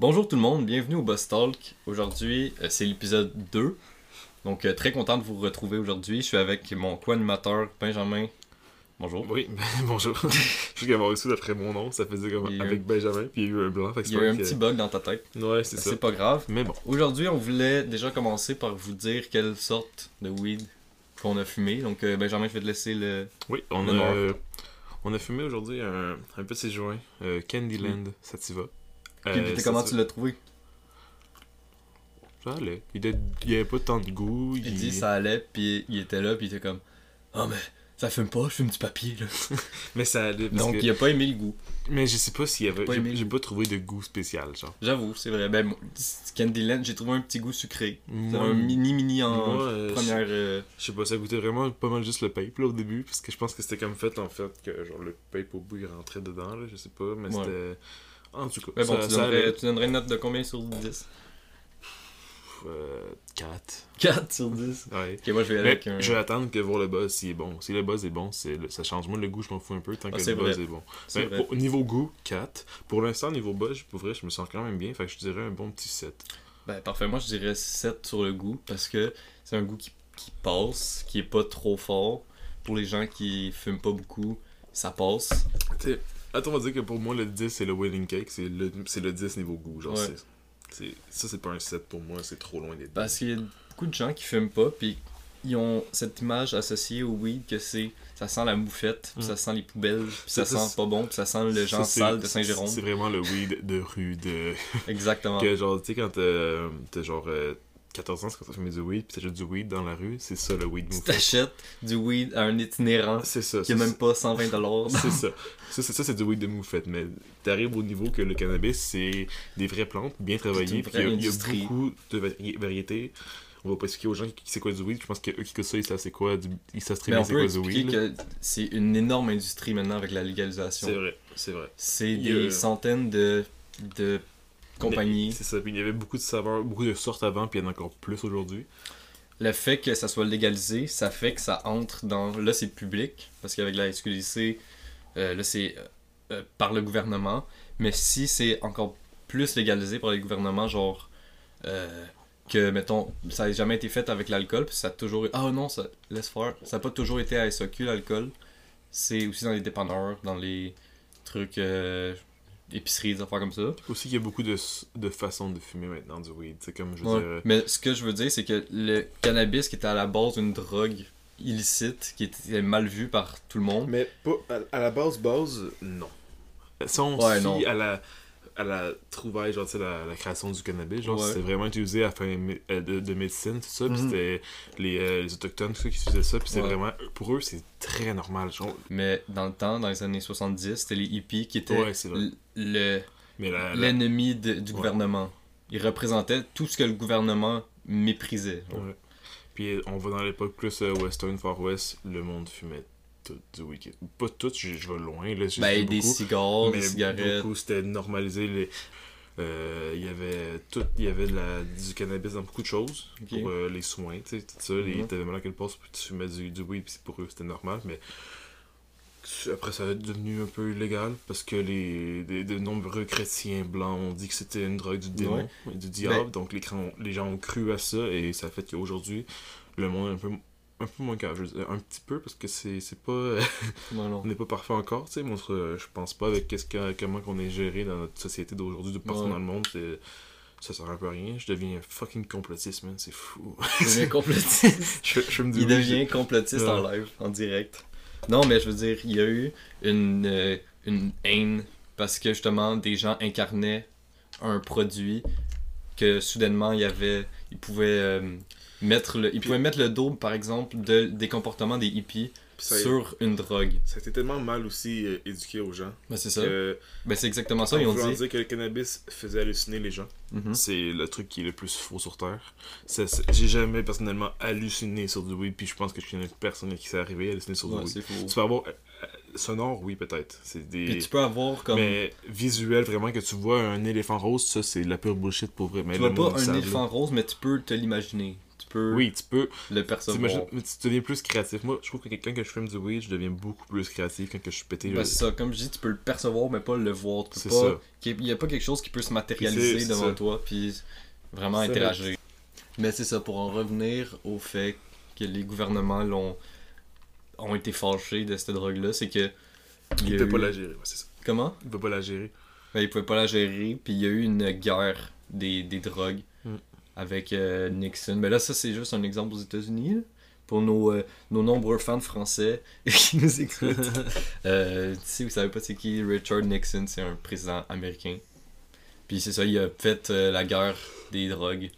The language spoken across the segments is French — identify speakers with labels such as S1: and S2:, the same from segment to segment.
S1: Bonjour tout le monde, bienvenue au Boss Talk. Aujourd'hui, euh, c'est l'épisode 2. Donc, euh, très content de vous retrouver aujourd'hui. Je suis avec mon co-animateur Benjamin. Bonjour.
S2: Oui, bonjour. Je suis avoir reçu d'après mon nom, ça faisait comme
S1: eu-
S2: avec Benjamin, puis il y a eu un blanc. Fait que
S1: Il y a eu un petit bug dans ta tête.
S2: Ouais, c'est ça.
S1: C'est pas grave.
S2: Mais bon.
S1: Aujourd'hui, on voulait déjà commencer par vous dire quelle sorte de weed qu'on a fumé. Donc, euh, Benjamin, je vais te laisser le.
S2: Oui, on
S1: Le
S2: a, on a fumé aujourd'hui un, un petit joint, euh, Candyland Sativa. Euh,
S1: comment
S2: ça-
S1: tu l'as trouvé?
S2: Ça allait. Il était- il avait pas tant de goût.
S1: Il dit ça allait, puis il était là, puis il était comme Ah, mais ça fume pas, je fume du papier. Là.
S2: Mais ça allait. Parce
S1: Donc,
S2: que-
S1: il a pas aimé le goût.
S2: Mais je sais pas s'il y avait. j'ai- pas trouvé de goût spécial, genre.
S1: J'avoue, c'est vrai. Ben, Candyland, j'ai trouvé un petit goût sucré.
S2: Moi,
S1: un mini-mini en
S2: moi, euh,
S1: première. euh,
S2: Je sais pas, ça goûtait vraiment pas mal juste le pape là au début, parce que je pense que c'était comme fait en fait que genre le pape au bout il rentrait dedans là, je sais pas, mais
S1: Ouais.
S2: c'était. En tout cas,
S1: Mais bon,
S2: ça,
S1: tu,
S2: ça
S1: donnerais,
S2: allait.
S1: tu donnerais une note de combien sur 10
S2: Euh, 4.
S1: 4 sur 10.
S2: Ouais.
S1: Ok, moi je vais aller avec un.
S2: je vais attendre que voir le buzz s'il est bon. Si le buzz est bon, c'est le- ça change. Moi, le goût, je m'en fous un peu tant
S1: Ah,
S2: que le buzz est bon. Ben, pour- niveau goût, 4. Pour l'instant, niveau buzz, pour vrai, je me sens quand même bien. Fait que je dirais un bon petit 7.
S1: Ben, parfait. Moi je dirais 7 sur le goût parce que c'est un goût qui, qui passe, qui est pas trop fort. Pour les gens qui fument pas beaucoup, ça passe.
S2: Tu sais, attends, on va dire que pour moi, le 10, c'est le wedding cake. C'est le, c'est le 10 niveau goût. Genre,
S1: Ouais.
S2: c'est, c'est- ça, c'est pas un 7 pour moi. C'est trop loin d'être.
S1: Parce qu'il y a beaucoup de gens qui fument pas, puis ils ont cette image associée au weed que c'est ça sent la moufette, puis
S2: Mm.
S1: ça sent les poubelles, puis ça, sent pas bon, puis ça sent le genre
S2: Ça,
S1: sale de Saint-Jérôme.
S2: C'est vraiment le weed de rue. de
S1: Exactement.
S2: que genre, tu sais, quand t'as, t'as genre euh, 14 ans, c'est quand tu fumes du weed, puis t'achètes du weed dans la rue, c'est ça le weed
S1: Tu
S2: moufette.
S1: t'achètes du weed à un itinérant
S2: C'est ça.
S1: qui a
S2: ça,
S1: même pas 120 dollars.
S2: C'est ça. Ça, c'est, ça, c'est du weed de moufette. Mais t'arrives au niveau que le cannabis, c'est des vraies plantes, bien travaillées. Puis il y y, a beaucoup de vari- variétés. On va pas expliquer aux gens qui c'est quoi du weed. Je pense qu'eux qui connaissent ça, ils savent c'est quoi. Du... Ils savent très bien c'est quoi du weed.
S1: que c'est une énorme industrie maintenant avec la légalisation.
S2: C'est vrai, c'est vrai.
S1: C'est des centaines de, de compagnies.
S2: C'est ça. Puis il y avait beaucoup de saveurs, beaucoup de sortes avant, puis il y en a encore plus aujourd'hui.
S1: Le fait que ça soit légalisé, ça fait que ça entre dans... Là, c'est public, parce qu'avec la SQDC, euh, là, c'est euh, euh, par le gouvernement. Mais si c'est encore plus légalisé par les gouvernements, genre... euh, que, mettons, ça n'a jamais été fait avec l'alcool, puis ça a toujours... Ah non, ça laisse faire. Ça n'a pas toujours été à SAQ, l'alcool. C'est aussi dans les dépanneurs, dans les trucs... euh, épiceries, des affaires comme ça.
S2: Aussi, il y a beaucoup de, de façons de fumer maintenant du weed. C'est comme, je veux
S1: Ouais.
S2: dire.
S1: Mais ce que je veux dire, c'est que le cannabis qui était à la base une drogue illicite, qui était mal vu par tout le monde,
S2: Mais pas à, à la base, base, non. Si on
S1: Ouais,
S2: se
S1: non.
S2: à la, à la trouvaille, genre, tu sais, la, la création du cannabis, genre,
S1: Ouais.
S2: c'était vraiment utilisé à fin euh, de, de médecine, tout ça, puis
S1: Mhm.
S2: c'était les, euh, les autochtones, tout ça, qui utilisaient ça, puis c'est
S1: Ouais.
S2: vraiment, pour eux, c'est très normal, genre.
S1: mais dans le temps, dans les années 70, c'était les hippies qui étaient
S2: Ouais,
S1: le-
S2: la,
S1: l'ennemi du gouvernement. Ils représentaient tout ce que le gouvernement méprisait.
S2: Puis on va dans l'époque plus euh, western, far west, le monde fumait du weed. Pas tout, je, je vais loin, là,
S1: Ben, des
S2: beaucoup.
S1: cigares, des
S2: mais
S1: cigarettes.
S2: beaucoup c'était normalisé les euh, il y avait tout il y avait de la, du cannabis dans beaucoup de choses pour euh, les soins tu sais tout ça les t'avais mal à passe puis tu fumais du, du weed puis pour eux c'était normal mais après ça a devenu un peu illégal parce que les des- de nombreux chrétiens blancs ont dit que c'était une drogue du démon et du diable
S1: Ben-
S2: donc les, les gens ont cru à ça et ça fait qu'aujourd'hui le monde est un peu un peu moins je dire, un petit peu parce que c'est pas
S1: Non, non.
S2: on n'est pas parfait encore, tu sais, se- je pense pas avec qu'est-ce que, comment qu'on est géré dans notre société d'aujourd'hui, de partout
S1: Ouais.
S2: dans le monde, ça sert un peu à rien. Je deviens fucking complotiste, man, c'est fou.
S1: Il devient complotiste.
S2: je, je me dis
S1: Il
S2: oui,
S1: devient complotiste en live, en direct. Non, mais je veux dire, il y a eu une, euh, une haine parce que justement, des gens incarnaient un produit que soudainement, il y avait. Ils pouvaient. euh, Mettre le, ils pouvaient mettre le dos, par exemple, de, des comportements des hippies sur une drogue.
S2: ça a été tellement mal aussi euh, éduqué aux gens.
S1: Ben, c'est ça.
S2: que,
S1: Ben, c'est exactement ça, ils ont dit.
S2: dire que le cannabis faisait halluciner les gens.
S1: Mhm.
S2: C'est le truc qui est le plus faux sur Terre. J'ai jamais personnellement halluciné sur du weed, puis je pense que je connais personne qui s'est arrivé à halluciner sur
S1: Ouais,
S2: du weed.
S1: c'est faux.
S2: Tu peux avoir... euh, euh, sonore, oui, peut-être. C'est des...
S1: Puis tu peux avoir comme.
S2: Mais visuel, vraiment, que tu vois un éléphant rose, ça, c'est de la pure bullshit pour vrai. Mais
S1: tu vois pas un éléphant rose, mais tu peux te l'imaginer. Peux
S2: Oui, tu peux.
S1: le percevoir.
S2: Tu deviens plus créatif. Moi, je trouve que quand que je fume du weed, je deviens beaucoup plus créatif. Quand que je suis pété,
S1: Ben,
S2: je-
S1: c'est ça, comme je dis, tu peux le percevoir, mais pas le voir. Tu peux pas... Il n'y a pas quelque chose qui peut se matérialiser devant
S2: ça.
S1: toi, puis vraiment interagir. Mais c'est ça, pour en revenir au fait que les gouvernements l'ont ont été fâchés de cette drogue-là, c'est que. il
S2: il
S1: a
S2: peut
S1: eu-
S2: pas la gérer. C'est ça.
S1: Comment?
S2: Il peut pas la gérer.
S1: ben, Ils pouvaient pas la gérer, puis il y a eu une guerre des, des drogues. Avec euh, Nixon. Mais là, ça, c'est juste un exemple aux États-Unis. Pour nos, euh, nos nombreux fans français qui nous écoutent. Euh, si vous savez pas c'est qui, Richard Nixon, c'est un président américain. Puis c'est ça, il a fait euh, la guerre des drogues.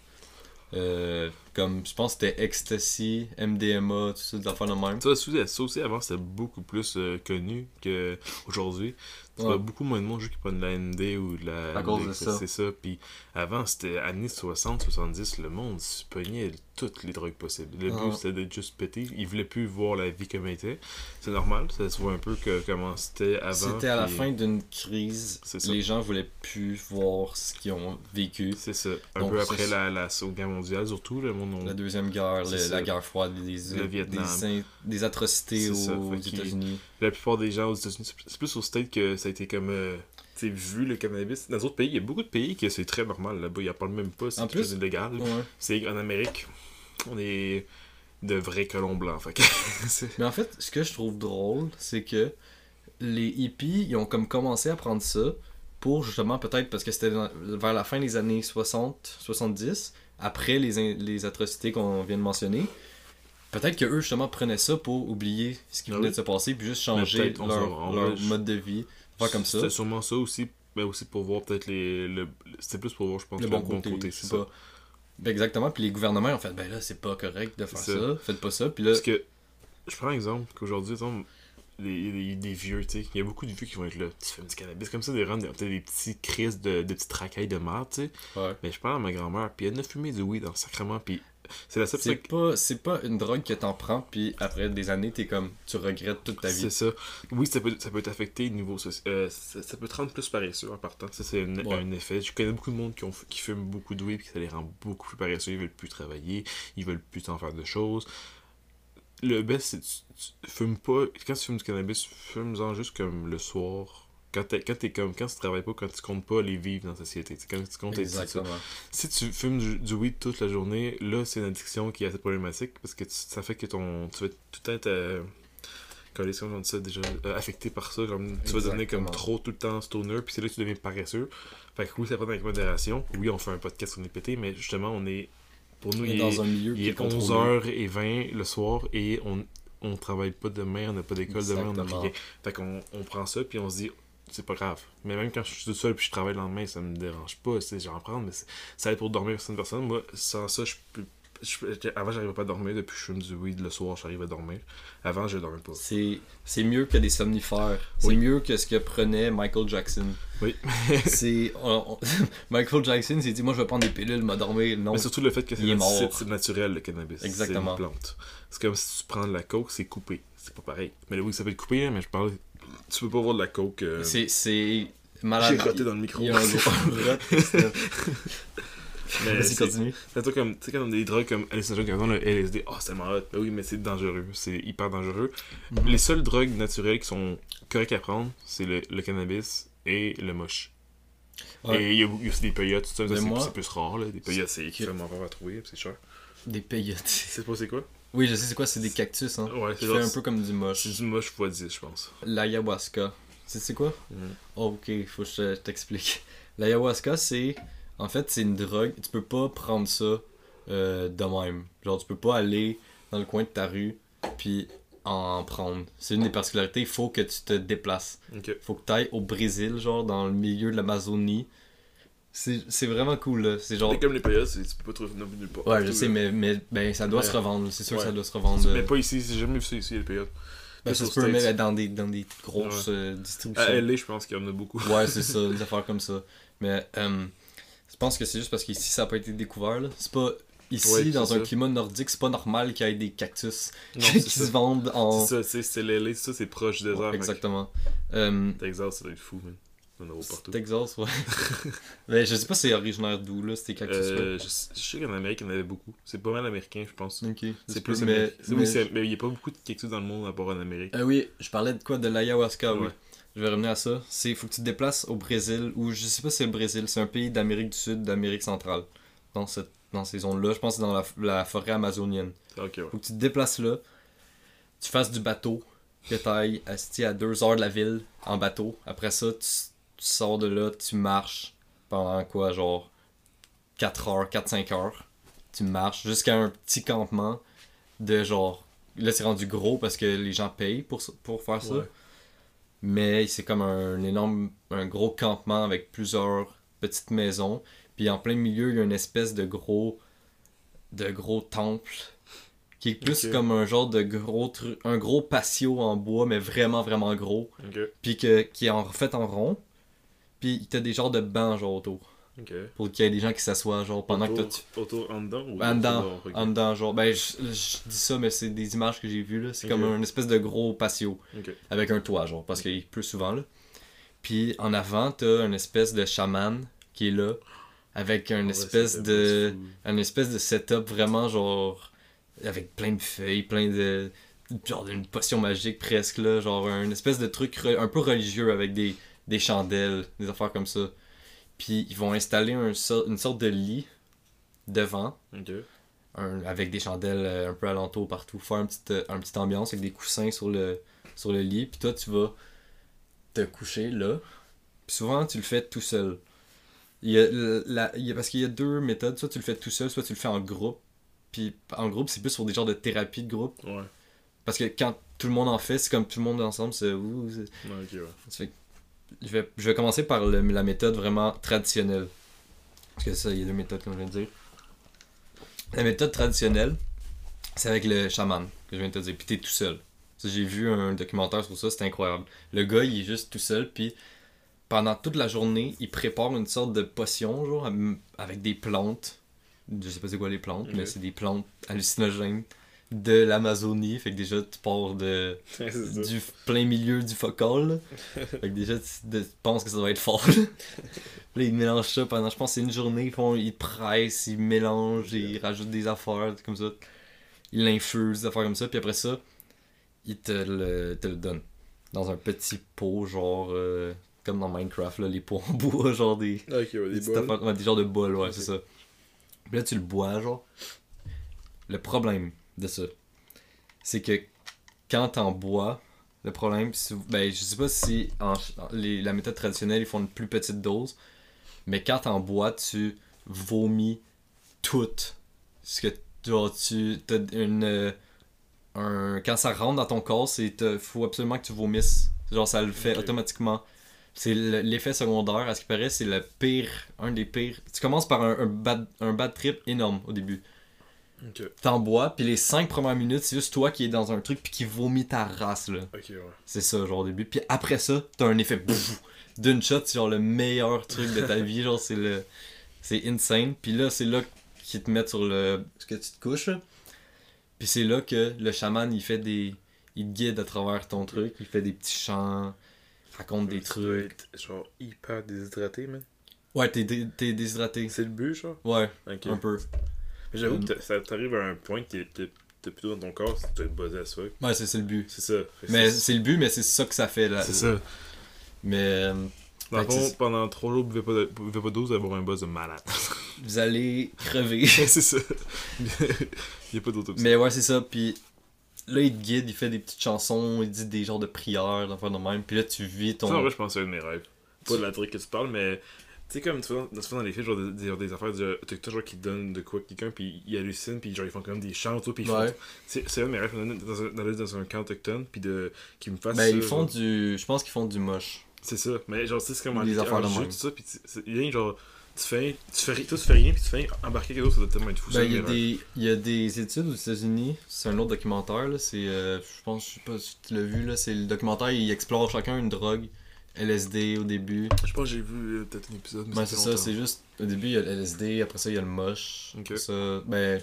S1: Euh, comme, je pense que c'était Ecstasy, MDMA, tout ça, des affaires de même.
S2: Ça, ça, aussi, avant, c'était beaucoup plus euh, connu qu'aujourd'hui. Tu vois beaucoup moins de monde qui prennent de la MD ou de la.
S1: À cause
S2: des-
S1: de ça.
S2: C'est ça. Puis avant, c'était années 60, 70, le monde se pognait toutes les drogues possibles. Le but, c'était d'être juste pété. Ils voulaient plus voir la vie comme elle était. C'est normal, ça se voit un peu que, comment c'était avant.
S1: C'était à la
S2: puis
S1: fin d'une crise. Les gens voulaient plus voir ce qu'ils ont vécu.
S2: C'est ça. Un
S1: Donc,
S2: peu après la, la Seconde Guerre mondiale, surtout, le monde.
S1: La deuxième guerre, le- la guerre froide, des,
S2: Le Vietnam.
S1: des, des atrocités aux, États-Unis.
S2: La plupart des gens aux États-Unis, c'est- plus au States que ça a été comme. euh, vu le cannabis. Dans d'autres pays, il y a beaucoup de pays que c'est très normal là-bas. Ils en parlent même pas, c'est
S1: plus-? Ouais.
S2: C'est en Amérique, on est de vrais colons blancs. Fait
S1: Mais en fait, ce que je trouve drôle, c'est que les hippies, ils ont comme commencé à prendre ça pour justement, peut-être parce que c'était vers la fin des années 60, 70, après les atrocités qu'on vient de mentionner. Peut-être que eux justement prenaient ça pour oublier ce qui
S2: Ah
S1: venait
S2: oui.
S1: de se passer, puis juste changer leur, leur mode de vie, faire comme ça.
S2: C'était sûrement ça aussi. Mais aussi pour voir peut-être les. le- C'était plus pour voir, je pense,
S1: le
S2: le,
S1: bon côté,
S2: c'est
S1: c'est
S2: ça.
S1: pas. Ben exactement, puis les gouvernements ont fait ben là c'est pas correct de faire ça.
S2: ça.
S1: faites pas ça, puis là
S2: Parce que, je prends un exemple, qu'aujourd'hui, les, les- des vieux, tu sais, il y a beaucoup de vieux qui vont être là, tu fumes du cannabis, comme ça, des runs, peut-être des petits crises de, de petites racailles de merde, tu sais.
S1: ouais.
S2: Mais je parle à ma grand-mère, puis elle a fumé du weed dans le sacrement, puis c'est la seule
S1: c'est
S2: fois
S1: pas c'est pas une drogue que t'en prends puis après des années t'es comme tu regrettes toute ta vie.
S2: C'est ça. Oui, ça peut, ça peut t'affecter au niveau euh, ça, ça peut te rendre plus paresseux en partant. Ça, c'est un,
S1: Ouais.
S2: un effet. Je connais beaucoup de monde qui, ont, qui fument beaucoup de weed et que ça les rend beaucoup plus paresseux. Ils veulent plus travailler. Ils veulent plus en faire de choses. Le best, c'est tu, tu fumes pas. Quand tu fumes du cannabis, fume-en juste comme le soir. Quand t'es, quand t'es comme. Quand tu travailles pas, quand tu comptes pas les vivre dans la société. Quand tu comptes être-
S1: Exactement.
S2: si tu fumes du, du weed toute la journée, là, c'est une addiction qui est assez problématique parce que tu- ça fait que ton tu vas tout le temps être. Euh, dit ça déjà euh, affecté par ça. Comme, tu vas devenir comme trop tout le temps stoner, puis c'est là que tu deviens paresseux. Fait que oui, ça prend avec modération. Oui, on fait un podcast, on est pété, mais justement, on est. Pour nous,
S1: On est
S2: il
S1: dans
S2: est,
S1: un milieu
S2: il
S1: qui
S2: est
S1: est contrôlé.
S2: 11h20 le soir et on, on travaille pas demain, on n'a pas d'école demain, on n'a rien. Fait qu'on on prend ça, puis on se dit, c'est pas grave. Mais même quand je suis tout seul puis je travaille le lendemain, ça me dérange pas. tu sais, J'en prends, mais c'est- ça aide pour dormir certaines personnes. Moi, sans ça, je peux. je- avant, j'arrivais pas à dormir. Depuis que je fume du weed le soir, j'arrive à dormir. Avant, je dormais pas.
S1: C'est c'est mieux que des somnifères. C'est
S2: Oui.
S1: mieux que ce que prenait Michael Jackson.
S2: Oui.
S1: c'est on- Michael Jackson s'est dit moi je vais prendre des pilules, m'a dormir. Non.
S2: Mais surtout le fait que c'est c'est- c'est naturel, le cannabis.
S1: Exactement.
S2: C'est une plante. C'est comme si tu prends de la coke, c'est coupé. C'est pas pareil. Mais le weed, ça peut être coupé, hein, mais je parle. Tu peux pas voir de la coke. euh,
S1: C'est c'est malade.
S2: J'ai roté dans le micro.
S1: Il y a un gros rot, c'est-
S2: Mais
S1: Vas-y,
S2: c'est-
S1: continue.
S2: C'est toi comme, tu sais, quand on a des drogues comme on a le LSD, oh, c'est marrant. Ben oui, mais c'est dangereux. C'est hyper dangereux.
S1: Mhm.
S2: Les seules drogues naturelles qui sont correctes à prendre, c'est le, le cannabis et le moche.
S1: Ouais.
S2: Et il y, a il y a aussi des peyotes, tout ça, c'est c'est plus rare, là. Des peyotes, c'est extrêmement rare à trouver, c'est cher.
S1: Des peyotes.
S2: Sais pas c'est quoi?
S1: Oui, je sais c'est quoi, c'est des cactus hein.
S2: Ouais, c'est
S1: un peu comme du moche.
S2: C'est du moche x 10, je pense.
S1: L'ayahuasca. Tu sais c'est quoi?
S2: Mhm.
S1: Oh, ok, faut que je te- je t'explique. L'ayahuasca, c'est. En fait, c'est une drogue. Tu peux pas prendre ça euh, de même. Genre, tu peux pas aller dans le coin de ta rue puis en prendre. C'est une des particularités. Il faut que tu te déplaces.
S2: Ok.
S1: faut que tu ailles au Brésil, genre dans le milieu de l'Amazonie. C'est vraiment cool, là. C'est genre.
S2: Mais comme les c'est- tu peux pas trouver nulle part.
S1: Ouais, je sais, mais, mais ben, ça doit
S2: Ouais.
S1: se revendre. C'est sûr que
S2: Ouais.
S1: ça doit se revendre.
S2: Mais
S1: euh,
S2: pas ici, j'ai jamais vu ça ici, les peyotes.
S1: ben, ça se peut, mais dans des, dans des grosses euh, distributions.
S2: À LA, je pense qu'il y en a beaucoup.
S1: Ouais, c'est ça, des affaires comme ça. Mais euh, je pense que c'est juste parce qu'ici, ça n'a pas été découvert. C'est pas. Ici,
S2: Ouais,
S1: dans un climat nordique, c'est pas normal qu'il y ait des cactus
S2: Non,
S1: qui
S2: ça.
S1: se vendent en.
S2: C'est ça, c'est ça, c'est proche fait que
S1: Exactement. Euh,
S2: Texas, ça doit être fou, man. Partout.
S1: Texas, ouais. mais je sais pas si c'est originaire d'où, là, c'était cactus.
S2: Euh, je, je sais qu'en Amérique, il y en avait beaucoup. C'est pas mal américain, je pense.
S1: Ok.
S2: C'est plus
S1: mais,
S2: américain.
S1: mais-
S2: Oui, c'est- mais il y a pas beaucoup de cactus dans le monde à part en Amérique.
S1: Euh, oui, je parlais de quoi? De l'ayahuasca, oui.
S2: Ouais.
S1: Je vais revenir à ça. C'est faut que tu te déplaces au Brésil, ou je sais pas si c'est le Brésil, c'est un pays d'Amérique du Sud, d'Amérique centrale. Dans, cette, dans ces zones-là, je pense que c'est dans la, la forêt amazonienne.
S2: Ah, ok, ouais.
S1: Faut que tu te déplaces là, tu fasses du bateau, que t'ailles à 2 heures de la ville en bateau. Après ça, tu, tu sors de là, tu marches pendant quoi, genre 4 heures, 4-5 heures. Tu marches jusqu'à un petit campement de genre. Là, c'est rendu gros parce que les gens payent pour, faire ça.
S2: Ouais.
S1: Mais c'est comme un énorme, un gros campement avec plusieurs petites maisons. Puis en plein milieu, il y a une espèce de gros, de gros temple qui est plus comme un genre de gros truc, un gros patio en bois, mais vraiment vraiment gros. Puis que, qui est en fait en rond. Puis t'as des genres de bancs genre autour. Pour qu'il y ait des gens qui s'assoient genre pendant que
S2: autour,
S1: tu
S2: Autour, en dedans ou
S1: en dedans, en genre, ben je, je dis ça, mais c'est des images que j'ai vues là. C'est comme un espèce de gros patio avec un toit, genre, parce qu'il pleut souvent là. Puis en avant, t'as une espèce de chaman qui est là, avec un
S2: Ouais,
S1: espèce de, un espèce de setup vraiment genre, avec plein de feuilles, plein de, genre d'une potion magique presque là, genre un espèce de truc re- un peu religieux avec des, des chandelles, des affaires comme ça. Puis ils vont installer un une sorte de lit devant un- avec des chandelles euh, un peu alentour partout, faire un petit, euh, un petite ambiance avec des coussins sur le, sur le lit, puis toi tu vas te coucher là. Puis souvent tu le fais tout seul. Il y a, la, il y a- parce qu'il y a deux méthodes, soit tu le fais tout seul, soit tu le fais en groupe. Puis en groupe, c'est plus sur des genres de thérapie de groupe.
S2: Ouais.
S1: Parce que quand tout le monde en fait, c'est comme tout le monde ensemble, c'est
S2: Ouais, ouais.
S1: Je vais, je vais commencer par le- la méthode vraiment traditionnelle. Parce que ça, il y a deux méthodes, comme je viens de dire. La méthode traditionnelle, c'est avec le chaman, que je viens de te dire. Puis t'es tout seul. J'ai vu un documentaire sur ça, c'est incroyable. Le gars, il est juste tout seul, puis pendant toute la journée, il prépare une sorte de potion, genre, avec des plantes. Je sais pas c'est quoi les plantes, mais
S2: Ok.
S1: c'est des plantes hallucinogènes de l'Amazonie. Fait que déjà, tu pars de du plein milieu du focal. fait que déjà, tu, de- tu penses que ça doit être fort. là. Puis là, ils mélangent ça pendant, je pense, c'est une journée. Ils, font, ils pressent, ils mélangent, ils rajoutent des affaires comme ça. Ils l'infusent, des affaires comme ça. Puis après ça, ils te le, te le donnent. Dans un petit pot, genre, euh, comme dans Minecraft, là, les pots en bois, genre des,
S2: Ok, ouais,
S1: des,
S2: des
S1: affaires- ouais, des genres de bols, ouais, c'est ça. Puis là, tu le bois, genre. Le problème de ça, c'est que quand t'en bois, le problème, ben, je sais pas si en, les- la méthode traditionnelle, ils font une plus petite dose, mais quand t'en bois, tu vomis tout. Ce que genre, tu t'as une. euh, un, quand ça rentre dans ton corps, c'est faut absolument que tu vomisses. Genre, ça le fait automatiquement. C'est le- l'effet secondaire, à ce qui paraît, c'est le pire, un des pires. Tu commences par un, un, bad, un bad trip énorme au début. T'en bois, puis les 5 premières minutes, c'est juste toi qui es dans un truc puis qui vomit ta race, là.
S2: ouais.
S1: C'est ça, genre au début. Puis après ça, t'as un effet bouf, d'une shot, c'est genre le meilleur truc de ta vie, genre c'est le. C'est insane. Puis là, c'est là qu'ils te mettent sur le. Ce que tu te couches, là. Puis c'est là que le chaman, il fait des. Il te guide à travers ton truc, il fait des petits chants, raconte des trucs.
S2: genre hyper déshydraté, man.
S1: Ouais, t'es dé- t'es déshydraté.
S2: C'est le but, genre?
S1: Ouais, un peu.
S2: Mais j'avoue
S1: Euh,
S2: que ça t'arrive à un point que t'es t'es plutôt dans ton corps, c'est que tu dois être buzzé à ça.
S1: Ouais, c'est c'est le but.
S2: C'est ça.
S1: Mais
S2: c'est-
S1: le but, mais c'est ça que ça fait là.
S2: c'est ça.
S1: Mais euh,
S2: Dans fond, pendant 3 jours, buvez pas, buvez pas d'eau, vous allez avoir un buzz de malade.
S1: vous allez crever.
S2: c'est ça. Il y a pas d'autopsie.
S1: Mais ouais, c'est ça. Puis là, il te guide, il fait des petites chansons, il dit des genres de prières, d'affaires de même. Puis là, tu vis
S2: Ça, en
S1: ton.
S2: vrai, je pense que c'est un de mes rêves. Pas de la truc que tu parles, mais. Tu sais, comme tu vois, dans, souvent dans les films, genre des, des, affaires, de- t'as toujours qui donnent de quoi à quelqu'un, puis ils hallucinent, puis genre ils font comme des chants, tout, puis ils font.
S1: Ouais.
S2: C'est c'est un de mes rêves, dans un, dans un camp autochtone, puis de. qui me fasse.
S1: Ben,
S2: ça,
S1: ils font
S2: genre.
S1: du. Je pense qu'ils font du moche.
S2: C'est ça, mais genre, tu sais, c'est comme un,
S1: Des affaires de
S2: jeu, tout ça, puis tu- c'est rien, genre. Tu fais, tu fais, toi, tu fais rien, puis tu fais embarquer quelque chose, ça doit tellement être fou.
S1: Ben, il y, a des, il y a des études aux États-Unis. C'est un autre documentaire, là. C'est. euh, je pense, je sais pas si tu l'as vu, là. C'est le documentaire, il explore chacun une drogue. LSD au début.
S2: Je pense que j'ai vu euh, peut-être un épisode, mais ça
S1: c'est ça, c'est juste. Au début, il y a le LSD, après ça, il y a le moche.
S2: Ok.
S1: Après ça, ben.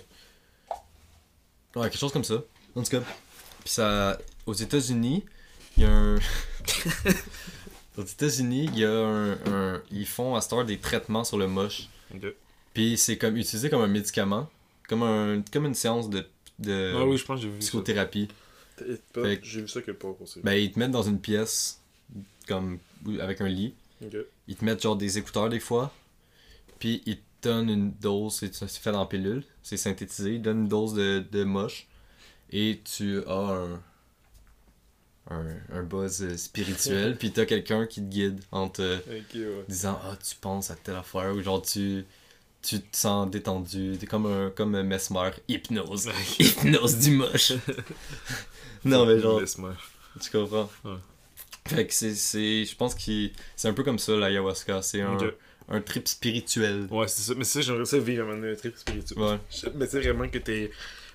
S1: Ouais, quelque chose comme ça. En tout cas. Puis ça. Aux États-Unis, il y a un. Aux États-Unis, il y a un, un- Ils font à heure des traitements sur le moche.
S2: Ok.
S1: Puis c'est comme utilisé comme un médicament. Comme, un, comme une séance de, de
S2: Ah oui, je pense que j'ai vu ça.
S1: psychothérapie.
S2: J'ai vu ça quelque part aussi.
S1: Ben, ils te mettent dans une pièce, comme avec un lit. Ils te mettent genre des écouteurs des fois. Puis ils te donnent une dose, c'est fait en pilule, c'est synthétisé. Ils donnent une dose de, de moche. Et tu as un, un, un buzz spirituel. puis t'as quelqu'un qui te guide en te
S2: ouais.
S1: disant Ah, tu penses à telle affaire. Ou genre tu, tu te sens détendu. T'es comme un, comme un mesmer. Hypnose. Hypnose du moche. non, mais genre. Tu comprends?
S2: Ouais.
S1: Fait que c'est, c'est. Je pense que c'est un peu comme ça l'ayahuasca. C'est un, un trip spirituel.
S2: Ouais, c'est ça. Mais c'est ça, j'aimerais ça vivre un trip spirituel.
S1: Ouais.
S2: Mais c'est vraiment que t'es.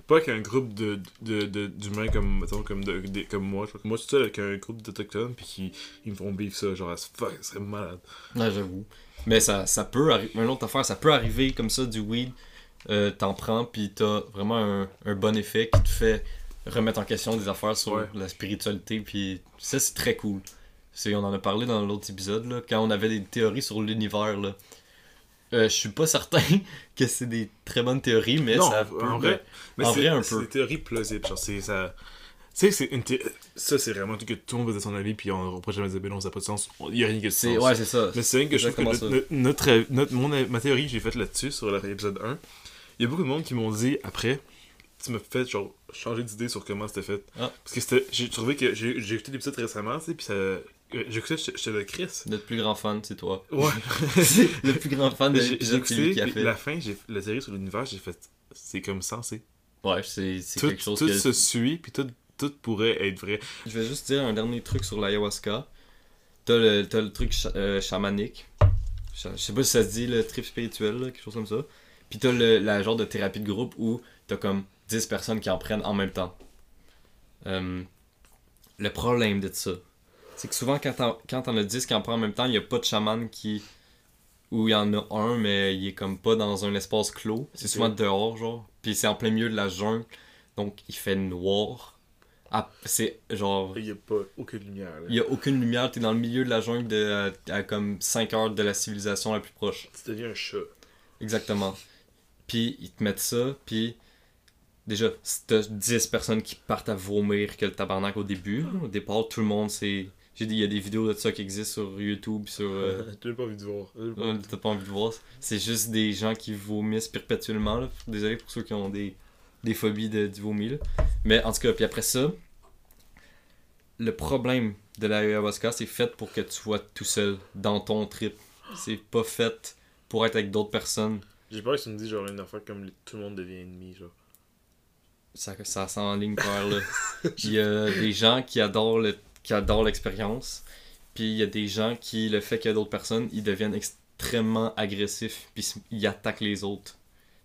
S2: Pas qu'un groupe de, de, de, d'humains comme, mettons, comme, de, de- comme moi. je- Moi, je suis seul avec un groupe d'autochtones, puis qui, ils me font vivre ça. Genre, fuck, ça serait malade.
S1: Ouais, j'avoue. Mais ça, ça peut arriver. Une autre affaire, ça peut arriver comme ça du weed. euh, t'en prends, puis t'as vraiment un, un bon effet qui te fait remettre en question des affaires sur
S2: Ouais.
S1: la spiritualité. Puis ça, c'est très cool. C'est, on en a parlé dans l'autre épisode, là, quand on avait des théories sur l'univers. Là. Euh, je suis pas certain que c'est des très bonnes théories, mais
S2: non,
S1: ça peut.
S2: en vrai, mais
S1: en
S2: c'est,
S1: vrai, un
S2: c'est
S1: peu.
S2: des théories plausibles. Genre, c'est ça. Tu sais, c'est une thé- ça, c'est vraiment un truc que tout le monde veut de son avis, puis on pourra jamais dire, ben non, ça n'a pas de sens. Il n'y a rien qui a de
S1: c'est,
S2: sens.
S1: ouais, c'est ça.
S2: Mais c'est rien que je trouve que
S1: Exactement
S2: notre, notre, notre- notre- mon, ma théorie que j'ai faite là-dessus, sur l'épisode 1, il y a beaucoup de monde qui m'ont dit après, tu m'as fait genre changer d'idée sur comment c'était fait.
S1: Ah.
S2: Parce que j'ai trouvé que j'ai, écouté l'épisode récemment, tu sais, puis ça. J'ai écouté, j'étais le Chris.
S1: Notre plus grand fan, c'est toi.
S2: Ouais.
S1: le plus grand fan de l'épisode, c'est lui
S2: écouté,
S1: qui a
S2: puis
S1: fait.
S2: la fin, la série sur l'univers, j'ai fait. C'est comme censé.
S1: Ouais, c'est, quelque chose
S2: tout
S1: que.
S2: se suit, puis tout, tout pourrait être vrai.
S1: Je vais juste dire un dernier truc sur l'ayahuasca. T'as le, t'as le truc cha- euh, chamanique. Cha- Je sais pas si ça se dit, le trip spirituel, là, quelque chose comme ça. Puis t'as le, la genre de thérapie de groupe où t'as comme 10 personnes qui en prennent en même temps. Euh, le problème de ça, c'est que souvent quand t'en, quand as 10 qui en prennent en même temps, il y a pas de chaman qui. Ou il y en a un, mais il est comme pas dans un espace clos. C'est souvent dehors, genre. Puis c'est en plein milieu de la jungle. Donc il fait noir. Ah, c'est genre.
S2: Il n'y a pas aucune lumière. là.
S1: Il y a aucune lumière, t'es dans le milieu de la jungle de, à, à comme 5 heures de la civilisation la plus proche.
S2: Tu deviens un chat.
S1: Exactement. Puis ils te mettent ça, puis déjà, si t'as 10 personnes qui partent à vomir que le tabarnak au début, au départ, tout le monde c'est. J'ai dit, il y a des vidéos de ça qui existent sur YouTube, sur. euh,
S2: J'ai pas envie de voir.
S1: T'as pas envie de voir. C'est juste des gens qui vomissent perpétuellement. Là. Désolé pour ceux qui ont des, des phobies de, du vomi. là. Mais en tout cas, puis après ça, le problème de l'ayahuasca, c'est fait pour que tu sois tout seul dans ton trip. C'est pas fait pour être avec d'autres personnes.
S2: J'ai peur que tu me dis genre une affaire comme tout le monde devient ennemi, genre.
S1: Ça, ça s'enligne par là. Il y a des gens qui adorent le, qui adorent l'expérience. Puis il y a des gens qui, le fait qu'il y a d'autres personnes, ils deviennent extrêmement agressifs. Puis ils attaquent les autres.